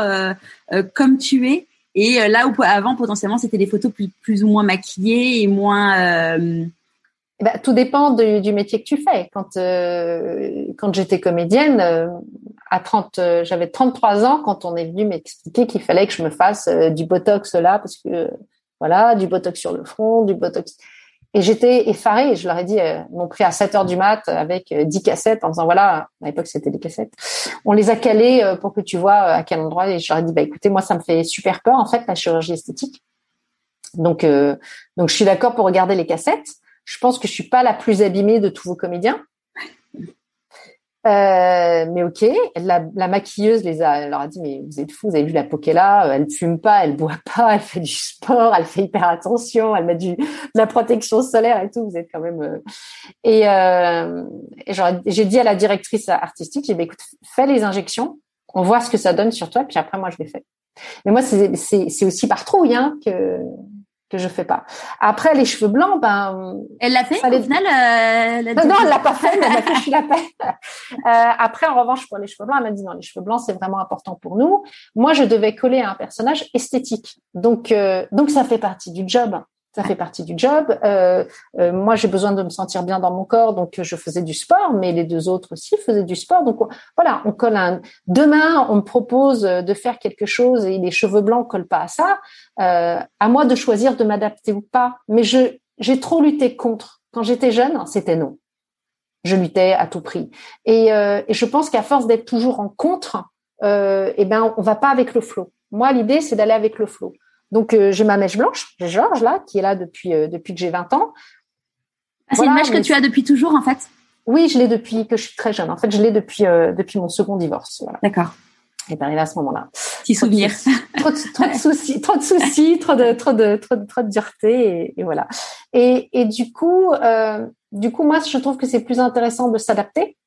comme tu es. Et là où avant, potentiellement, c'était des photos plus, plus ou moins maquillées et moins. Eh ben, tout dépend de, du métier que tu fais. Quand quand j'étais comédienne, à 30, j'avais 33 ans quand on est venu m'expliquer qu'il fallait que je me fasse du botox là parce que voilà, du botox sur le front, du botox. Et j'étais effarée. Je leur ai dit, euh, ils pris à 7 heures du mat avec 10 euh, cassettes en disant, voilà, à l'époque c'était des cassettes. On les a calées euh, pour que tu vois à quel endroit. Et je leur ai dit, bah écoutez, moi ça me fait super peur en fait la chirurgie esthétique. Donc, donc je suis d'accord pour regarder les cassettes. Je pense que je suis pas la plus abîmée de tous vos comédiens. Euh, mais ok, la, la, maquilleuse les a, elle leur a dit mais vous êtes fous, vous avez vu la Pokela, euh, elle fume pas, elle boit pas, elle fait du sport, elle fait hyper attention, elle met du de la protection solaire et tout, vous êtes quand même. Euh... Et, euh, et j'ai dit à la directrice artistique, j'ai dit écoute, fais les injections, on voit ce que ça donne sur toi, puis après moi je les fais. Mais moi c'est aussi par trouille hein, que que je fais pas. Après les cheveux blancs, ben elle l'a fait au final. Euh, non, non, elle l'a pas fait, mais elle a fait je la paix. Euh, après, en revanche, pour les cheveux blancs, elle m'a dit non, les cheveux blancs c'est vraiment important pour nous. Moi, je devais coller à un personnage esthétique, donc euh, donc ça fait partie du job ça fait partie du job. Euh, euh, moi, j'ai besoin de me sentir bien dans mon corps, donc je faisais du sport, mais les deux autres aussi faisaient du sport. Donc voilà, on colle un. Demain, on me propose de faire quelque chose et les cheveux blancs collent pas à ça. Euh, à moi de choisir de m'adapter ou pas. Mais je j'ai trop lutté contre. Quand j'étais jeune, c'était non. Je luttais à tout prix. Et, euh, je pense qu'à force d'être toujours en contre, euh, eh ben on va pas avec le flot. Moi, l'idée, c'est d'aller avec le flot. Donc euh, j'ai ma mèche blanche, j'ai Georges là, qui est là depuis euh, depuis que j'ai 20 ans. Ah, c'est une mèche que tu as depuis toujours en fait? Oui, je l'ai depuis que je suis très jeune. En fait, je l'ai depuis euh, depuis mon second divorce. D'accord. Et ben, à ce moment-là. Petit souvenir. Trop de, trop de soucis, trop de soucis, trop de trop de trop de, trop de dureté et, voilà. Et, et du coup, du coup, moi, je trouve que c'est plus intéressant de s'adapter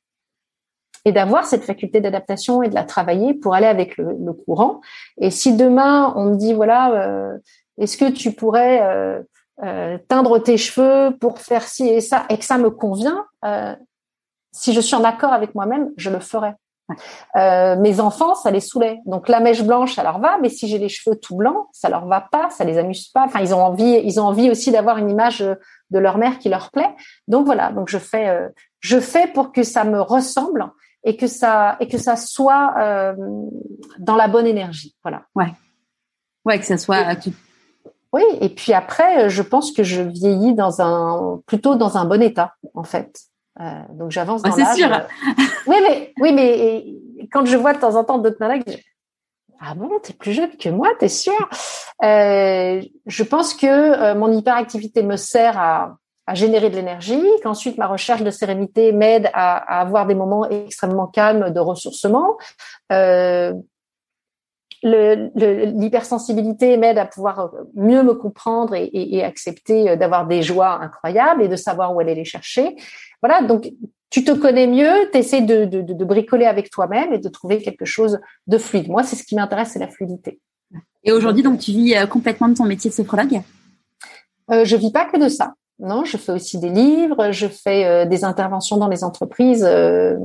et d'avoir cette faculté d'adaptation et de la travailler pour aller avec le, le, courant. Et si demain on me dit voilà, euh, est-ce que tu pourrais euh, euh, teindre tes cheveux pour faire ci et ça et que ça me convient, euh, si je suis en accord avec moi-même, je le ferai. Euh, mes enfants, ça les saoulait. Donc la mèche blanche, ça leur va, mais si j'ai les cheveux tout blancs, ça leur va pas, ça les amuse pas. Enfin, ils ont envie, ils ont envie aussi d'avoir une image de leur mère qui leur plaît. Donc voilà. Donc je fais, je fais pour que ça me ressemble et que ça et que ça soit euh, dans la bonne énergie. Voilà. Ouais. Ouais, que ça soit. Oui, et puis après, je pense que je vieillis dans un plutôt dans un bon état en fait. donc j'avance dans l'âge. C'est sûr. oui, mais oui, mais quand je vois de temps en temps d'autres nanas, ah bon, t'es plus jeune que moi, t'es sûr? Je pense que mon hyperactivité me sert à, à générer de l'énergie, qu'ensuite ma recherche de sérénité m'aide à, à, avoir des moments extrêmement calmes de ressourcement. Euh, L'hypersensibilité m'aide à pouvoir mieux me comprendre et, et, et accepter d'avoir des joies incroyables et de savoir où aller les chercher. Voilà, donc tu te connais mieux, tu essaies de, de, de, bricoler avec toi-même et de trouver quelque chose de fluide. Moi, c'est ce qui m'intéresse, c'est la fluidité. Et aujourd'hui, donc, tu vis euh, complètement de ton métier de sophrologue? Euh, Je vis pas que de ça. Non, je fais aussi des livres, je fais euh, des interventions dans les entreprises euh,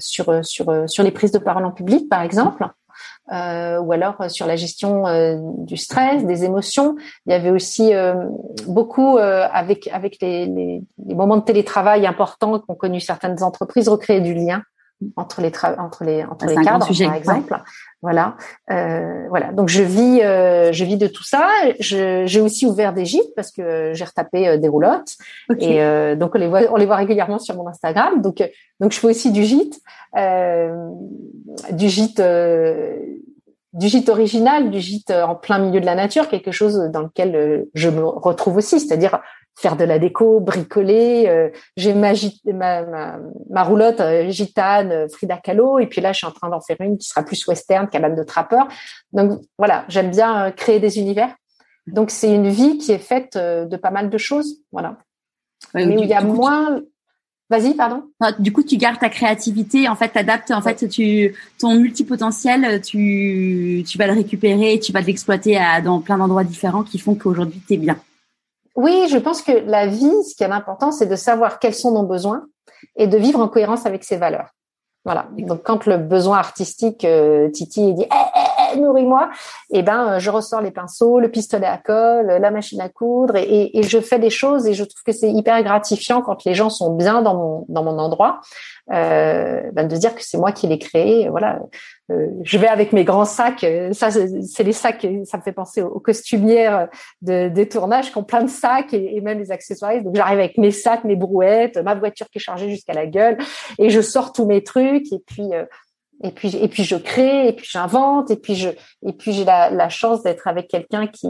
sur sur sur les prises de parole en public, par exemple. Euh, ou alors sur la gestion du stress, des émotions. Il y avait aussi beaucoup avec avec les, les, moments de télétravail importants qu'ont connu certaines entreprises, recréer du lien entre les entre les entre les cadres, par exemple. Voilà, euh, voilà. Donc je vis, euh, je vis de tout ça. J'ai aussi ouvert des gîtes parce que j'ai retapé euh, des roulottes et euh, donc on les voit, on les voit régulièrement sur mon Instagram. Donc donc je fais aussi du gîte, du gîte, du gîte original, du gîte en plein milieu de la nature, quelque chose dans lequel je me retrouve aussi, c'est-à-dire faire de la déco, bricoler. Euh, j'ai ma, ma, ma, roulotte euh, gitane euh, Frida Kahlo, et puis là, je suis en train d'en faire une qui sera plus western, cabane de trappeur. Donc voilà, j'aime bien créer des univers. Donc c'est une vie qui est faite de pas mal de choses, voilà. Mais où il y a moins. Vas-y, pardon. du coup, tu gardes ta créativité, en fait, t'adaptes, en fait, tu ton multipotentiel, tu tu vas le récupérer, tu vas l'exploiter dans plein d'endroits différents qui font qu'aujourd'hui tu es bien. Oui, je pense que la vie, ce qui est important, c'est de savoir quels sont nos besoins et de vivre en cohérence avec ses valeurs. Voilà. Donc quand le besoin artistique euh, Titi dit eh, eh, nourris-moi, eh ben je ressors les pinceaux, le pistolet à colle, la machine à coudre et, et, je fais des choses et je trouve que c'est hyper gratifiant quand les gens sont bien dans mon dans mon endroit euh, ben de dire que c'est moi qui l'ai créé. Voilà, euh, je vais avec mes grands sacs. Euh, ça, c'est les sacs. Ça me fait penser aux, costumières de, des tournages qui ont plein de sacs et, et même les accessoires. Donc j'arrive avec mes sacs, mes brouettes, ma voiture qui est chargée jusqu'à la gueule et je sors tous mes trucs et puis. Euh, et puis, et puis je crée, et puis j'invente, et puis je, et puis j'ai la, la chance d'être avec quelqu'un qui,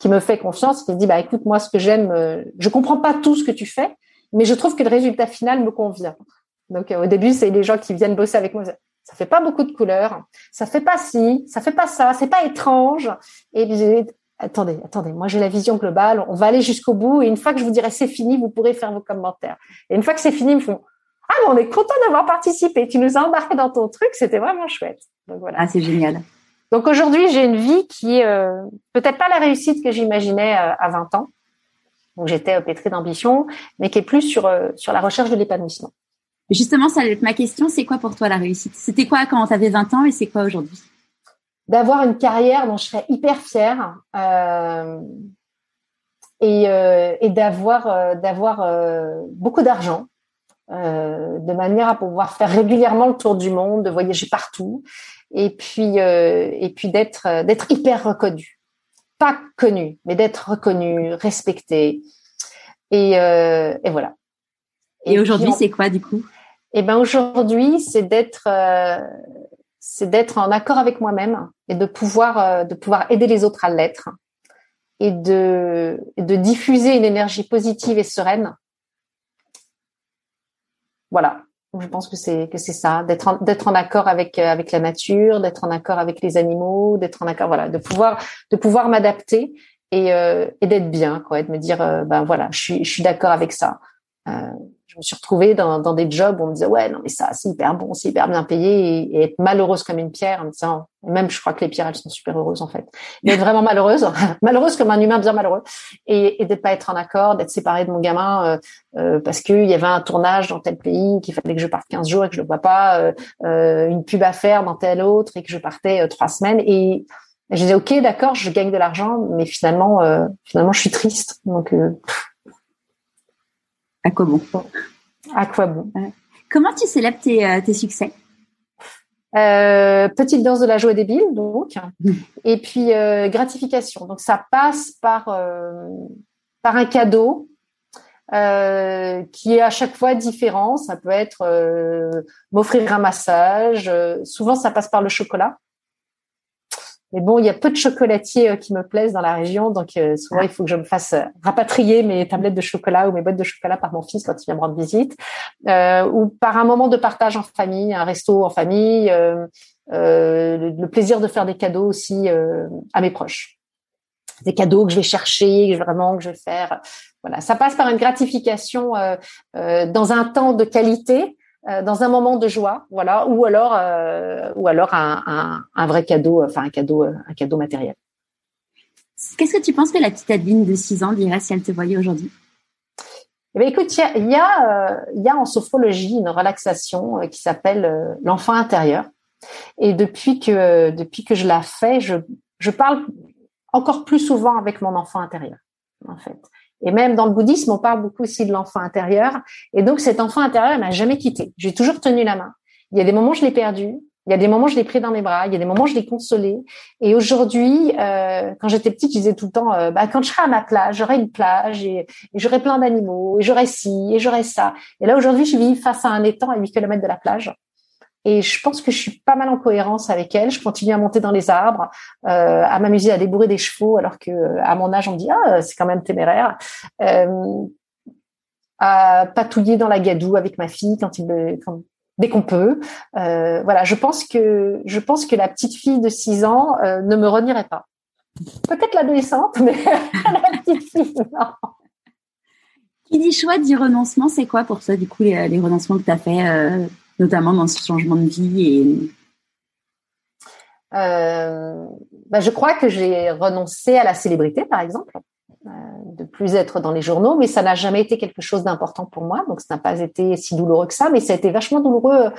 qui me fait confiance, qui me dit bah écoute moi ce que j'aime, je comprends pas tout ce que tu fais, mais je trouve que le résultat final me convient. Donc euh, au début, c'est les gens qui viennent bosser avec moi. Ça fait pas beaucoup de couleurs, ça fait pas ci, ça fait pas ça, c'est pas étrange. Et puis, attendez, attendez, moi j'ai la vision globale, on va aller jusqu'au bout et une fois que je vous dirai c'est fini, vous pourrez faire vos commentaires. Et une fois que c'est fini, ils me font ah on est content d'avoir participé, tu nous as embarqué dans ton truc, c'était vraiment chouette. Donc voilà. Ah c'est génial. Donc aujourd'hui, j'ai une vie qui est euh, peut-être pas la réussite que j'imaginais euh, à 20 ans. Donc j'étais pétrie d'ambition, mais qui est plus sur sur la recherche de l'épanouissement. Justement, ça ma question. C'est quoi pour toi la réussite? C'était quoi quand tu avais 20 ans et c'est quoi aujourd'hui? D'avoir une carrière dont je serais hyper fière euh, et, euh, et d'avoir euh, d'avoir euh, beaucoup d'argent, euh, de manière à pouvoir faire régulièrement le tour du monde, de voyager partout, et puis et puis d'être d'être hyper reconnu, pas connu, mais d'être reconnu, respecté, et, et voilà. Et, et aujourd'hui, c'est quoi du coup? Eh ben aujourd'hui, c'est d'être euh, c'est d'être en accord avec moi-même et de pouvoir euh, de pouvoir aider les autres à l'être et de de diffuser une énergie positive et sereine. Voilà, je pense que c'est que c'est ça, d'être en, d'être en accord avec euh, avec la nature, d'être en accord avec les animaux, d'être en accord voilà, de pouvoir de pouvoir m'adapter et, et d'être bien quoi, de me dire ben voilà, je suis d'accord avec ça. Euh, je me suis retrouvée dans, dans, des jobs où on me disait ouais non mais ça c'est hyper bon, c'est hyper bien payé et, être malheureuse comme une pierre en me disant même je crois que les pierres elles sont super heureuses en fait. Mais vraiment malheureuse malheureuse comme un humain bien malheureux et, et de pas être en accord d'être séparée de mon gamin euh, euh, parce qu'il y avait un tournage dans tel pays qu'il fallait que je parte 15 jours et que je le vois pas euh, euh, une pub à faire dans tel autre et que je partais euh, trois semaines et je disais ok d'accord je gagne de l'argent mais finalement finalement je suis triste. Donc à quoi bon? À quoi bon? Comment tu célèbres tes, euh, tes succès? Euh, petite danse de la joie débile, donc, mmh. et puis euh, gratification. Donc ça passe par par un cadeau, qui est à chaque fois différent. Ça peut être m'offrir un massage. souvent, ça passe par le chocolat. Mais bon, il y a peu de chocolatiers qui me plaisent dans la région, donc souvent il faut que je me fasse rapatrier mes tablettes de chocolat ou mes boîtes de chocolat par mon fils quand il vient me rendre visite, ou par un moment de partage en famille, un resto en famille, le, plaisir de faire des cadeaux aussi à mes proches. Des cadeaux que je vais chercher, que vraiment que je vais faire. Voilà, ça passe par une gratification euh, euh, dans un temps de qualité, euh, dans un moment de joie, voilà, ou alors ou alors un, un, vrai cadeau, enfin un cadeau un cadeau matériel. Qu'est-ce que tu penses que la petite Adeline de 6 ans dirait si elle te voyait aujourd'hui? Eh bien, écoute, il y a, il y, a, il y a en sophrologie une relaxation qui s'appelle l'enfant intérieur. Et depuis que depuis que je la fais, je, je parle encore plus souvent avec mon enfant intérieur, en fait. Et même dans le bouddhisme, on parle beaucoup aussi de l'enfant intérieur. Et donc, cet enfant intérieur, il m'a jamais quitté. J'ai toujours tenu la main. Il y a des moments, je l'ai perdu. Il y a des moments, je l'ai pris dans mes bras. Il y a des moments, je l'ai consolé. Et aujourd'hui, euh, quand j'étais petite, je disais tout le temps, euh, bah, quand je serai à ma plage, j'aurai une plage et, et j'aurai plein d'animaux et j'aurai ci et j'aurai ça. Et là, aujourd'hui, je vis face à un étang à 8 km de la plage. Et je pense que je suis pas mal en cohérence avec elle. Je continue à monter dans les arbres, euh, à m'amuser à débourrer des chevaux, alors que à mon âge on dit ah c'est quand même téméraire. Euh, à patouiller dans la gadoue avec ma fille quand dès qu'on peut. Euh, voilà, je pense que je pense que la petite fille de 6 ans euh, ne me renierait pas. Peut-être l'adolescente, mais la petite fille non. Qui dit choix dit renoncement, c'est quoi pour toi du coup les, renoncements que tu as fait euh, notamment dans ce changement de vie euh, bah, je crois que j'ai renoncé à la célébrité, par exemple, euh, de plus être dans les journaux, mais ça n'a jamais été quelque chose d'important pour moi, donc ça n'a pas été si douloureux que ça, mais ça a été vachement douloureux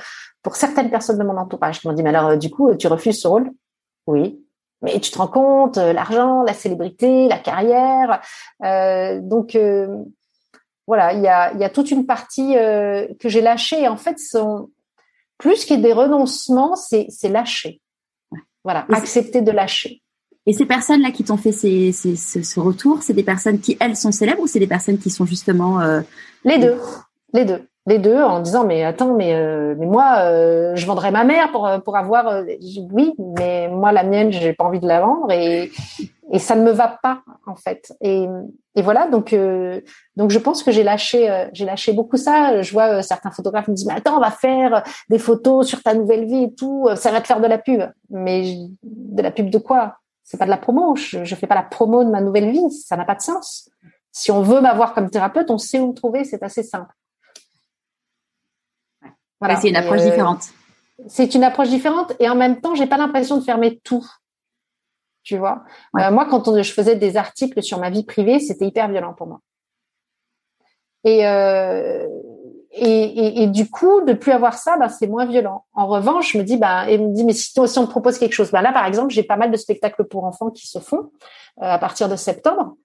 pour certaines personnes de mon entourage qui m'ont dit, mais alors du coup, tu refuses ce rôle? Oui. Mais tu te rends compte, l'argent, la célébrité, la carrière, euh, donc euh, voilà, il y a, y a toute une partie euh, que j'ai lâchée. En fait, plus que des renoncements, c'est, lâcher. Voilà, accepter de lâcher. Et ces personnes-là qui t'ont fait ces, ces, ce, retour, c'est des personnes qui, elles, sont célèbres ou c'est des personnes qui sont justement... Euh... Les deux. Les deux. Les deux en disant, mais attends, mais, euh, mais moi, je vendrais ma mère pour, pour avoir... Oui, mais moi, la mienne, j'ai pas envie de la vendre. Et, et ça ne me va pas en fait. Et, et voilà, donc euh, donc je pense que j'ai lâché euh, j'ai lâché beaucoup ça. Je vois euh, certains photographes me disent mais attends, on va faire des photos sur ta nouvelle vie et tout, ça va te faire de la pub. Mais de la pub de quoi? C'est pas de la promo. Je, je fais pas la promo de ma nouvelle vie, ça n'a pas de sens. Si on veut m'avoir comme thérapeute, on sait où me trouver, c'est assez simple. Voilà. c'est une approche différente. C'est une approche différente et en même temps, j'ai pas l'impression de fermer tout tu vois. Euh, moi, quand je faisais des articles sur ma vie privée, c'était hyper violent pour moi. Et, euh, et, et, du coup, de plus avoir ça, ben, c'est moins violent. En revanche, je me dis, ben, et me dit, mais si, si on te propose quelque chose, ben là, par exemple, j'ai pas mal de spectacles pour enfants qui se font euh, à partir de septembre.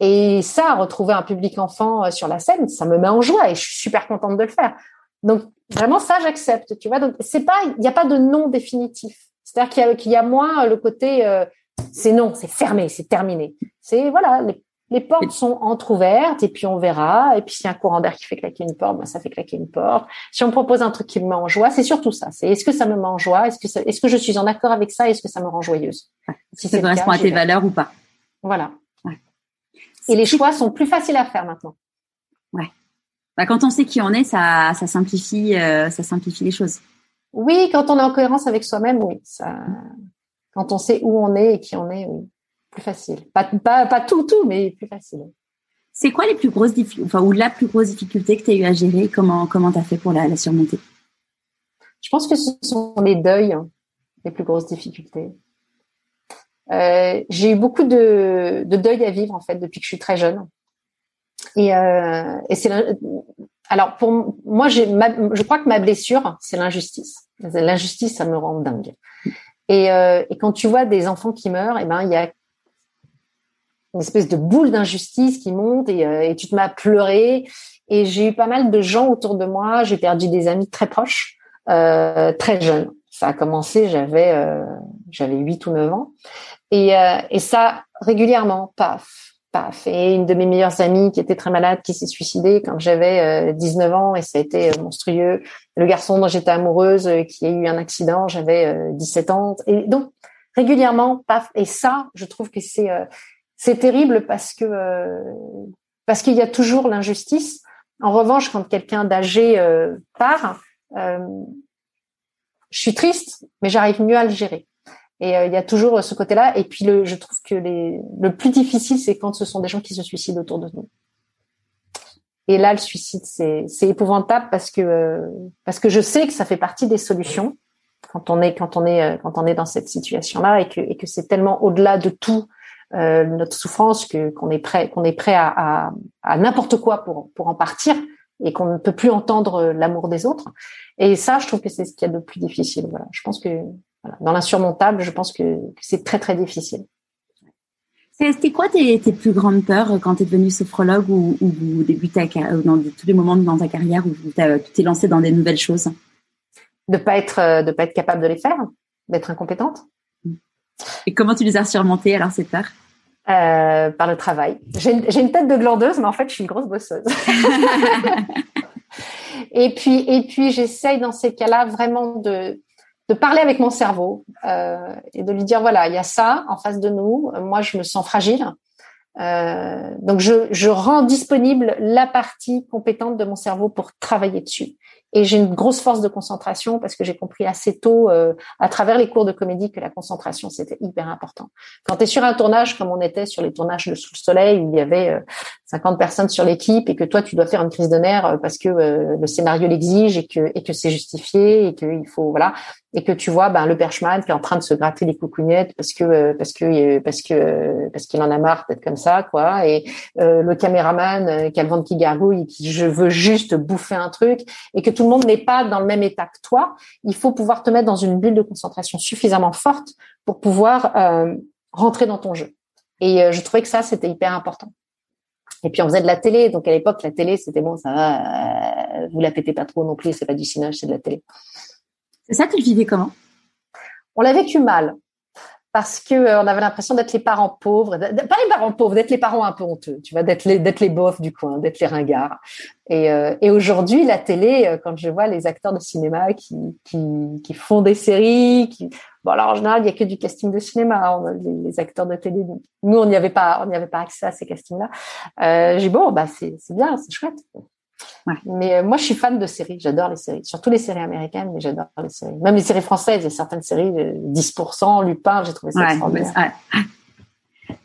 Et ça, retrouver un public enfant euh, sur la scène, ça me met en joie et je suis super contente de le faire. Donc vraiment ça, j'accepte. Tu vois, donc c'est pas, il n'y a pas de nom définitif. C'est-à-dire qu'il y, qu'il y, a moins le côté euh, c'est non, c'est fermé, c'est terminé. C'est voilà, les, portes sont entrouvertes et puis on verra. Et puis s'il y a un courant d'air qui fait claquer une porte, ben ça fait claquer une porte. Si on me propose un truc qui me met en joie, c'est surtout ça. C'est est-ce que ça me met en joie? Est-ce que est-ce que je suis en accord avec ça? Est-ce que ça me rend joyeuse? Si ça correspond à tes valeurs ou pas. Voilà. Et les choix sont plus faciles à faire maintenant. Ouais. Bah, quand on sait qui on est, ça, ça simplifie, euh, ça simplifie les choses. Oui, quand on est en cohérence avec soi-même, oui, ça, quand on sait où on est et qui on est, plus facile. Pas, pas, pas tout, tout, mais plus facile. C'est quoi les plus grosses difficultés, enfin, ou la plus grosse difficulté que tu as eu à gérer? Comment comment as fait pour la, surmonter? Je pense que ce sont les deuils, hein, les plus grosses difficultés. Euh, j'ai eu beaucoup de, de deuil à vivre en fait depuis que je suis très jeune. Et, euh, et c'est alors pour moi, je crois que ma blessure, c'est l'injustice. L'injustice, ça me rend dingue. Et, euh, et, quand tu vois des enfants qui meurent, et eh ben il y a une espèce de boule d'injustice qui monte et, euh, et, tu te mets à pleurer. Et j'ai eu pas mal de gens autour de moi. J'ai perdu des amis très proches, euh, très jeunes. Ça a commencé, j'avais j'avais 8 ou 9 ans. Et, et ça régulièrement, paf, Et une de mes meilleures amies qui était très malade, qui s'est suicidée quand j'avais 19 ans et ça a été monstrueux. Le garçon dont j'étais amoureuse, qui a eu un accident, j'avais 17 ans. Et donc, régulièrement, paf. Et ça, je trouve que c'est c'est terrible parce que parce qu'il y a toujours l'injustice. En revanche, quand quelqu'un d'âgé part, je suis triste, mais j'arrive mieux à le gérer. Et euh, il y a toujours ce côté-là. Et puis, le, je trouve que les, le plus difficile, c'est quand ce sont des gens qui se suicident autour de nous. Et là, le suicide, c'est, c'est épouvantable parce que euh, parce que je sais que ça fait partie des solutions quand on est quand on est euh, quand on est dans cette situation-là et que et que c'est tellement au-delà de tout euh, notre souffrance que qu'on est prêt qu'on est prêt à, à, à n'importe quoi pour pour en partir et qu'on ne peut plus entendre l'amour des autres. Et ça, je trouve que c'est ce qu'il y a de plus difficile. Voilà. Je pense que dans l'insurmontable, je pense que, c'est très très difficile. C'était quoi tes, tes, plus grandes peurs quand tu es devenu sophrologue ou, ou, ou débuté dans tous les moments dans ta carrière où tu t'es lancé dans des nouvelles choses? De pas être de pas être capable de les faire, d'être incompétente. Et comment tu les as surmontées alors ces peurs? Euh, Par le travail. J'ai une tête de glandeuse, mais en fait je suis une grosse bosseuse. et puis et puis j'essaye dans ces cas-là vraiment de de parler avec mon cerveau euh, et de lui dire voilà il y a ça en face de nous moi je me sens fragile. Euh, donc je, je rends disponible la partie compétente de mon cerveau pour travailler dessus et j'ai une grosse force de concentration parce que j'ai compris assez tôt euh, à travers les cours de comédie que la concentration c'était hyper important. Quand tu es sur un tournage comme on était sur les tournages de Sous le Soleil où il y avait euh, 50 personnes sur l'équipe et que toi tu dois faire une crise de nerfs euh, parce que euh, le scénario l'exige et que et que c'est justifié et qu'il faut voilà et que tu vois ben le perchman qui est en train de se gratter les coucougnettes parce que parce que parce que parce qu'il en a marre d'être comme ça quoi et le caméraman qui a le ventre qui gargouille et qui je veux juste bouffer un truc et que tout le monde n'est pas dans le même état que toi, il faut pouvoir te mettre dans une bulle de concentration suffisamment forte pour pouvoir euh, rentrer dans ton jeu. Et euh, je trouvais que ça, c'était hyper important. Et puis on faisait de la télé, donc à l'époque la télé c'était bon, ça va, euh, vous la pétez pas trop non plus, c'est pas du cinéma, c'est de la télé. C'est ça, tu le vivais comment? On l'a vécu mal parce que euh, on avait l'impression d'être les parents pauvres, pas les parents pauvres, d'être les parents un peu honteux, tu vois, d'être les d'être les bofs du coin, d'être les ringards. Et, euh, et aujourd'hui, la télé, euh, quand je vois les acteurs de cinéma qui qui, qui font des séries, qui bon alors en général il y a que du casting de cinéma, hein, les, acteurs de télé. Nous on n'y avait pas on n'y avait pas accès à ces castings-là. Euh, j'ai bon bah c'est c'est bien, c'est chouette. Mais euh, moi, je suis fan de séries. J'adore les séries, surtout les séries américaines, mais j'adore les séries. Même les séries françaises, il y a certaines séries, 10%, Lupin, j'ai trouvé ça extraordinaire.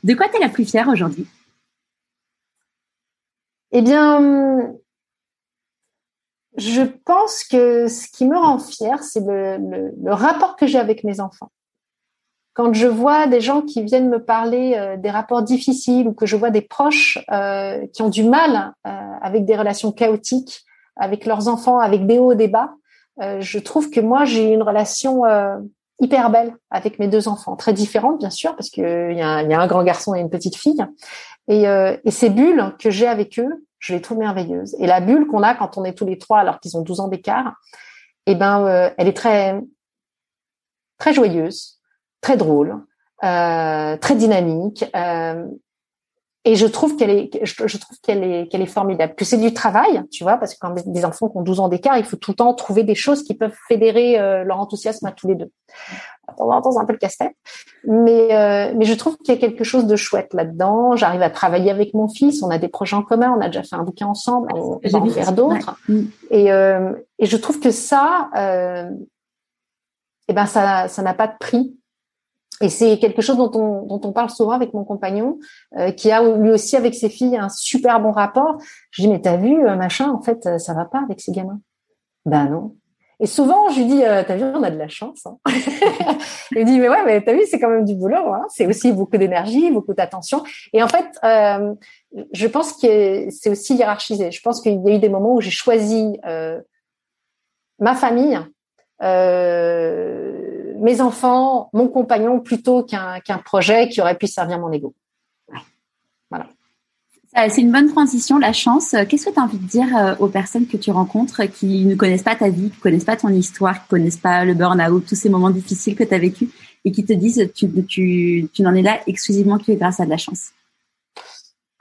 De quoi tu es la plus fière aujourd'hui? Eh bien, je pense que ce qui me rend fière, c'est le rapport que j'ai avec mes enfants quand je vois des gens qui viennent me parler euh, des rapports difficiles ou que je vois des proches euh, qui ont du mal euh, avec des relations chaotiques avec leurs enfants, avec des hauts, des bas, je trouve que moi j'ai une relation hyper belle avec mes deux enfants, très différente bien sûr parce que il y, a, y a un grand garçon et une petite fille, et, et ces bulles que j'ai avec eux, je les trouve merveilleuses. Et la bulle qu'on a quand on est tous les trois alors qu'ils ont 12 ans d'écart, eh ben elle est très très joyeuse très drôle, euh, très dynamique. Euh, et je trouve qu'elle est, je, trouve qu'elle est, qu'elle est formidable. Que c'est du travail, tu vois, parce que quand des enfants qui ont 12 ans d'écart, il faut tout le temps trouver des choses qui peuvent fédérer euh, leur enthousiasme à tous les deux. De temps en temps, c'est un peu le casse-tête, mais euh, mais je trouve qu'il y a quelque chose de chouette là-dedans. J'arrive à travailler avec mon fils, on a des projets en commun, on a déjà fait un bouquin ensemble, on va en faire d'autres. Et euh, et je trouve que ça, euh, eh ben ça ça n'a pas de prix et c'est quelque chose dont on, dont on parle souvent avec mon compagnon, euh, qui a lui aussi avec ses filles un super bon rapport. Je dis mais t'as vu euh, machin, en fait euh, ça va pas avec ces gamins. Ben non. Et souvent je lui dis t'as vu on a de la chance. Hein. il me dit mais ouais mais t'as vu c'est quand même du boulot. Hein. C'est aussi beaucoup d'énergie, beaucoup d'attention. Et en fait je pense que c'est aussi hiérarchisé. Je pense qu'il y a eu des moments où j'ai choisi ma famille. Euh, mes enfants, mon compagnon, plutôt qu'un projet qui aurait pu servir mon ego. Voilà. C'est une bonne transition, la chance. Qu'est-ce que tu as envie de dire euh, aux personnes que tu rencontres qui ne connaissent pas ta vie, qui ne connaissent pas ton histoire, qui ne connaissent pas le burn-out, tous ces moments difficiles que tu as vécu et qui te disent tu, tu, tu n'en es là exclusivement que grâce à de la chance?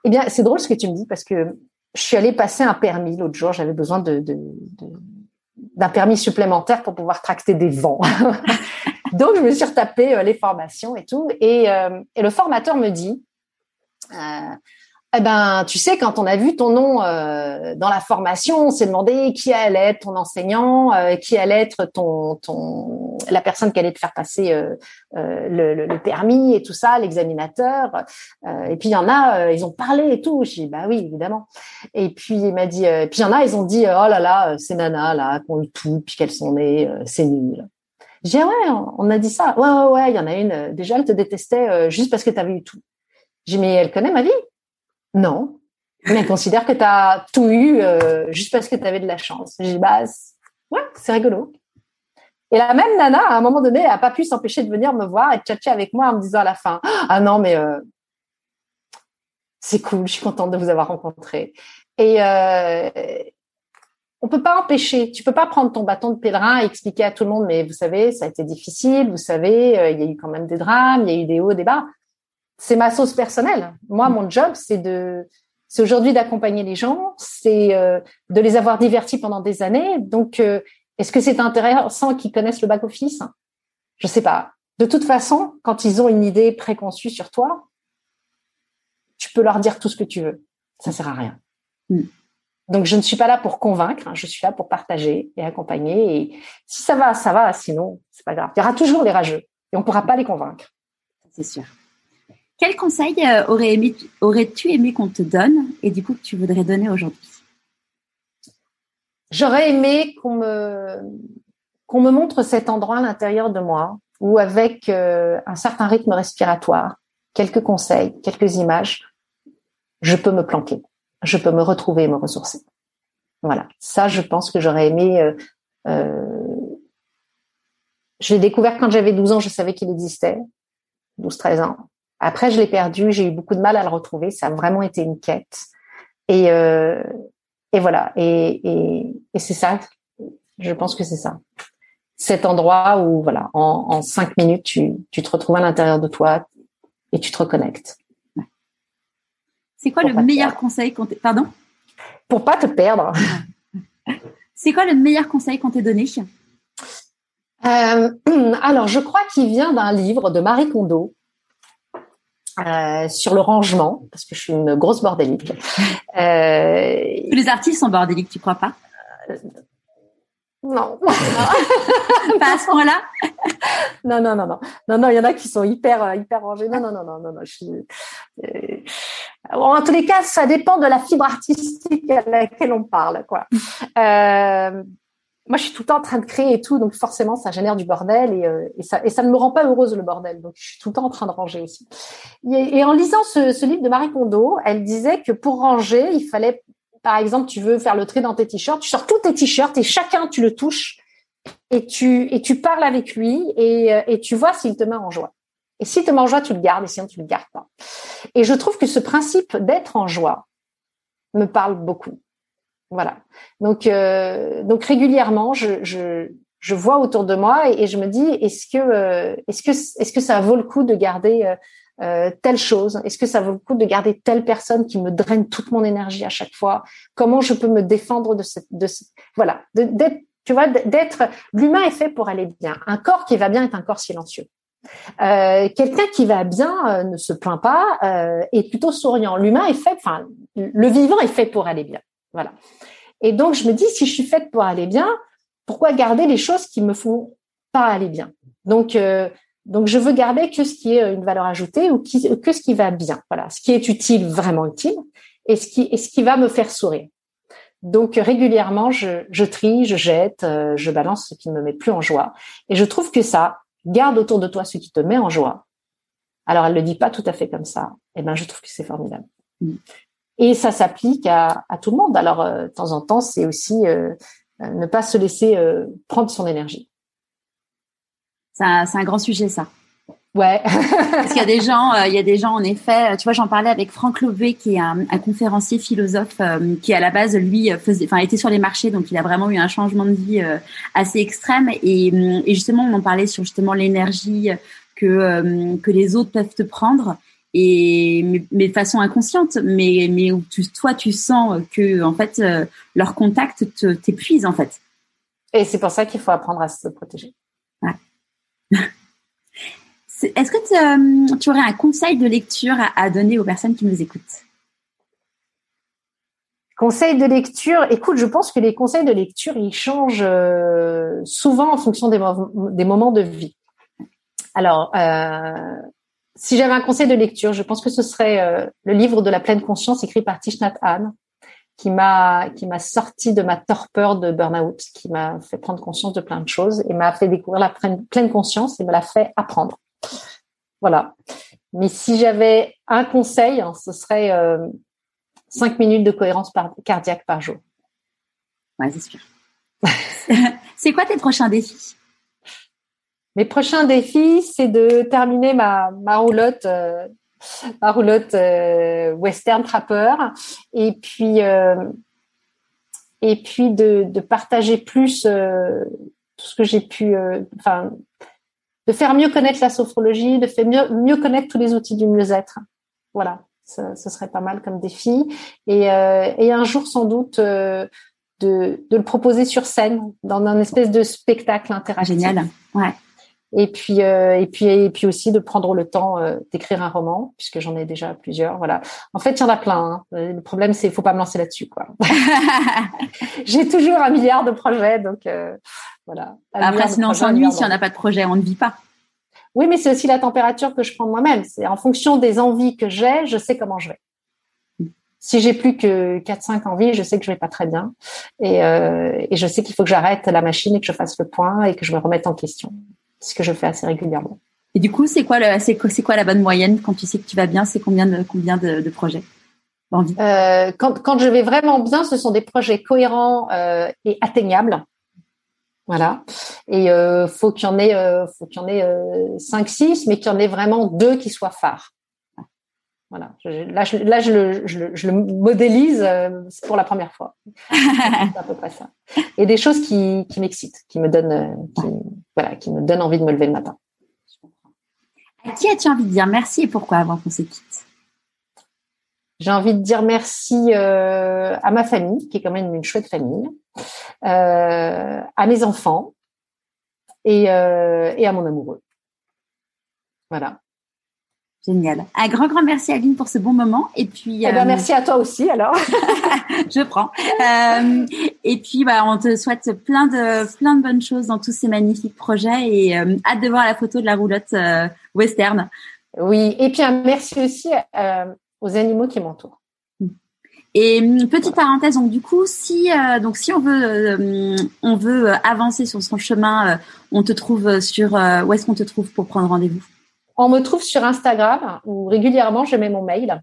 Eh bien, c'est drôle ce que tu me dis parce que je suis allée passer un permis l'autre jour. J'avais besoin de, de, d'un permis supplémentaire pour pouvoir tracter des vents. Donc, je me suis retapé euh, les formations et tout. Et, euh, et le formateur me dit, euh, eh ben, tu sais, quand on a vu ton nom dans la formation, on s'est demandé qui allait être ton enseignant, qui allait être ton, ton, la personne qui allait te faire passer le, permis et tout ça, l'examinateur. et puis il y en a, ils ont parlé et tout. J'ai dit bah oui, évidemment. Et puis il m'a dit, puis il y en a, ils ont dit oh là là, c'est Nana là, qu'on eu tout, puis qu'elles sont nées, c'est nul. Dit ah ouais, on a dit ça. Ouais ouais ouais, il y en a une. Déjà, elle te détestait juste parce que tu avais eu tout. J'ai mais elle connaît ma vie? Non. Mais elle considère que tu as tout eu euh, juste parce que tu avais de la chance. J'ai dit, bah, ouais, c'est rigolo. Et la même nana, à un moment donné, elle n'a pas pu s'empêcher de venir me voir et de tchatcher avec moi en me disant à la fin, ah non, mais euh, c'est cool, je suis contente de vous avoir rencontré. Et euh, on peut pas empêcher, tu peux pas prendre ton bâton de pèlerin et expliquer à tout le monde, mais vous savez, ça a été difficile, vous savez, euh, il y a eu quand même des drames, il y a eu des hauts, des bas c'est ma sauce personnelle. Moi, mon job, c'est de, c'est aujourd'hui d'accompagner les gens, c'est euh, de les avoir divertis pendant des années. Donc, euh, est-ce que c'est intéressant qu'ils connaissent le back office? Je sais pas. De toute façon, quand ils ont une idée préconçue sur toi, tu peux leur dire tout ce que tu veux. Ça sert à rien. Mm. Donc, je ne suis pas là pour convaincre. Hein. je suis là pour partager et accompagner. Et si ça va, ça va. Sinon, c'est pas grave. Il y aura toujours les rageux et on pourra pas les convaincre. C'est sûr. Quel conseil euh, aurais-tu aimé qu'on te donne et du coup que tu voudrais donner aujourd'hui? J'aurais aimé qu'on me qu'on me montre cet endroit à l'intérieur de moi où avec euh, un certain rythme respiratoire, quelques conseils, quelques images, je peux me planquer, je peux me retrouver et me ressourcer. Voilà, ça je pense que j'aurais aimé. Euh, euh, je l'ai découvert quand j'avais 12 ans, je savais qu'il existait, 12-13 ans. Après, je l'ai perdu, j'ai eu beaucoup de mal à le retrouver. Ça a vraiment été une quête. Et, euh, et voilà. Et, et, et c'est ça. Je pense que c'est ça. Cet endroit où, voilà, en, en cinq minutes, tu, tu te retrouves à l'intérieur de toi et tu te reconnectes. C'est quoi le meilleur conseil qu'on t'ait... Pardon Pour pas te perdre. C'est quoi le meilleur conseil qu'on t'ait donné euh, Alors, je crois qu'il vient d'un livre de Marie Kondo euh, sur le rangement, parce que je suis une grosse bordélique. Euh, Tous les artistes sont bordéliques, tu crois pas? Euh, Non. pas à ce point-là Non, non, non, non. Non, non, il y en a qui sont hyper, euh, hyper rangés. Non, non, non, non, non, non. Je suis... Euh, en tous les cas, ça dépend de la fibre artistique à laquelle on parle, quoi. Euh, moi, je suis tout le temps en train de créer et tout, donc forcément, ça génère du bordel et, euh, et, ça, et ça ne me rend pas heureuse le bordel. Donc, je suis tout le temps en train de ranger aussi. Et, et en lisant ce, ce, livre de Marie Kondo, elle disait que pour ranger, il fallait, par exemple, tu veux faire le tri dans tes t-shirts, tu sors tous tes t-shirts et chacun tu le touches et tu et tu parles avec lui et, euh, et tu vois s'il te met en joie. Et s'il te met en joie, tu le gardes et sinon tu le gardes pas. Et je trouve que ce principe d'être en joie me parle beaucoup. Voilà. Donc, euh, donc régulièrement, je, je, vois autour de moi et, je me dis est-ce que euh, est-ce que est-ce que ça vaut le coup de garder euh, telle chose Est-ce que ça vaut le coup de garder telle personne qui me draine toute mon énergie à chaque fois? Comment je peux me défendre de cette de voilà d'être tu vois d'être l'humain est fait pour aller bien. Un corps qui va bien est un corps silencieux. Euh, quelqu'un qui va bien ne se plaint pas euh, est plutôt souriant. L'humain est fait, enfin, le vivant est fait pour aller bien. Voilà. Et donc, je me dis, si je suis faite pour aller bien, pourquoi garder les choses qui me font pas aller bien? Donc, euh, donc je veux garder que ce qui est une valeur ajoutée ou qui, que ce qui va bien. Voilà, ce qui est utile, vraiment utile, et ce qui, et ce qui va me faire sourire. Donc régulièrement, je, je trie, je jette, euh, je balance ce qui ne me met plus en joie. Et je trouve que ça, garde autour de toi ce qui te met en joie. Alors elle le dit pas tout à fait comme ça. Eh ben je trouve que c'est formidable. Mm. Et ça s'applique à, à, tout le monde. Alors, euh, de temps en temps, c'est aussi euh, euh, ne pas se laisser prendre son énergie. C'est un, un, grand sujet, ça. Ouais. Parce qu'il y a des gens, il y a des gens en effet. Tu vois, j'en parlais avec Franck Lové, qui est un, un conférencier philosophe, qui à la base lui faisait, enfin était sur les marchés, donc il a vraiment eu un changement de vie assez extrême. Et, et, justement, on en parlait sur justement l'énergie que que les autres peuvent te prendre. et mais, de façon inconsciente, mais mais où tu, toi tu sens que en fait leur contact t'épuise en fait. Et c'est pour ça qu'il faut apprendre à se protéger. Ouais. Est-ce que tu, aurais un conseil de lecture à, donner aux personnes qui nous écoutent? Conseil de lecture, écoute, je pense que les conseils de lecture, ils changent euh, souvent en fonction des, moments de vie. Alors, euh, si j'avais un conseil de lecture, je pense que ce serait euh, le livre de la pleine conscience écrit par Thich Nhat Hanh, qui m'a qui m'a sorti de ma torpeur de burn-out, qui m'a fait prendre conscience de plein de choses et m'a fait découvrir la pleine conscience et me l'a fait apprendre. Voilà. Mais si j'avais un conseil, hein, ce serait euh, cinq minutes de cohérence cardiaque par jour. Ouais, c'est sûr. c'est quoi tes prochains défis? Mes prochains défis, c'est de terminer ma, ma roulotte, euh, ma roulotte euh, western trapper, et puis et puis de, partager plus tout ce que j'ai pu, enfin de faire mieux connaître la sophrologie, de faire mieux, connaître tous les outils du mieux-être. Voilà, ce, serait pas mal comme défi. Et, euh, et un jour, sans doute, euh, de, de, le proposer sur scène, dans un espèce de spectacle interactif. Génial, ouais. Et puis, euh, et puis, et puis aussi de prendre le temps euh, d'écrire un roman, puisque j'en ai déjà plusieurs. Voilà. En fait, il y en a plein. Hein. Le problème, c'est faut pas me lancer là-dessus, quoi. J'ai toujours un milliard de projets, donc euh, voilà. Après, sinon on s'ennuie si on n'a pas de projet, on ne vit pas. Oui, mais c'est aussi la température que je prends moi-même. C'est en fonction des envies que j'ai, je sais comment je vais. Si j'ai plus que 4-5 envies, je sais que je vais pas très bien. Et, euh, et je sais qu'il faut que j'arrête la machine et que je fasse le point et que je me remette en question. Ce que je fais assez régulièrement. Et du coup, c'est quoi, le, c'est, c'est quoi la bonne moyenne quand tu sais que tu vas bien? C'est combien de, combien de, de projets? Euh, quand, quand je vais vraiment bien, ce sont des projets cohérents euh, et atteignables. Voilà. Et euh, faut qu'il y en ait, euh, faut qu'il y en ait euh, cinq, six, mais qu'il y en ait vraiment deux qui soient phares. Voilà. là, je, là, je le, je, je le modélise euh, pour la première fois. C'est à peu près ça. Et des choses qui, qui m'excitent, qui me donnent, euh, qui, voilà, qui me donnent envie de me lever le matin. À qui as-tu envie de dire merci et pourquoi avant qu'on se quitte? J'ai envie de dire merci euh, à ma famille, qui est quand même une chouette famille, euh, à mes enfants et, euh, et à mon amoureux. Voilà. Génial. Un grand, grand merci Aline pour ce bon moment. Et puis, eh ben, euh, merci à toi aussi alors. je prends. Euh, et puis, bah, on te souhaite plein de, plein de bonnes choses dans tous ces magnifiques projets et euh, hâte de voir la photo de la roulotte western. Oui. Et puis, un merci aussi aux animaux qui m'entourent. Et petite parenthèse, donc du coup, si donc si on veut on veut avancer sur son chemin, on te trouve sur où est-ce qu'on te trouve pour prendre rendez-vous? On me trouve sur Instagram où régulièrement je mets mon mail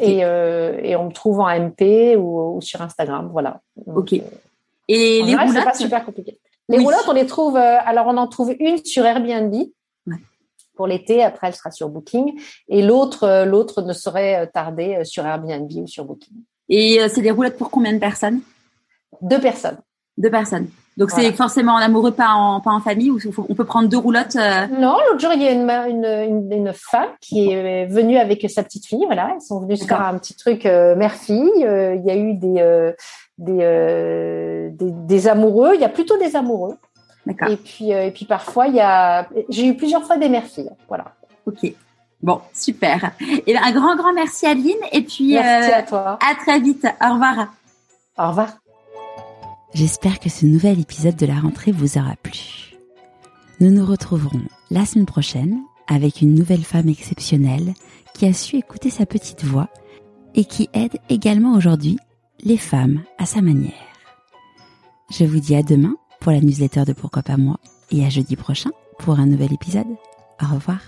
et, euh, et, on me trouve en MP ou, sur Instagram. Voilà. ok. Et les roulottes, c'est pas super compliqué. Les roulottes, on les trouve. Euh, alors, on en trouve une sur Airbnb pour l'été. Après, elle sera sur Booking. Et l'autre, euh, l'autre ne saurait tarder sur Airbnb ou sur Booking. Et c'est des roulottes pour combien de personnes? Deux personnes. Deux personnes. Donc c'est forcément en amoureux, pas en, pas en famille, ou on peut prendre deux roulottes euh Non, l'autre jour, il y a une, une, une, femme qui est venue avec sa petite fille. Voilà, ils sont venus faire un petit truc euh, mère-fille. Euh, il y a eu des, des, des, des, amoureux. Il y a plutôt des amoureux. D'accord. Et puis, et puis parfois, il y a. J'ai eu plusieurs fois des mères-filles. Voilà. Ok. Bon, super. Et un grand, grand merci Aline. Et puis, merci à toi. À très vite. Au revoir. Au revoir. J'espère que ce nouvel épisode de la rentrée vous aura plu. Nous nous retrouverons la semaine prochaine avec une nouvelle femme exceptionnelle qui a su écouter sa petite voix et qui aide également aujourd'hui les femmes à sa manière. Je vous dis à demain pour la newsletter de Pourquoi pas moi et à jeudi prochain pour un nouvel épisode. Au revoir.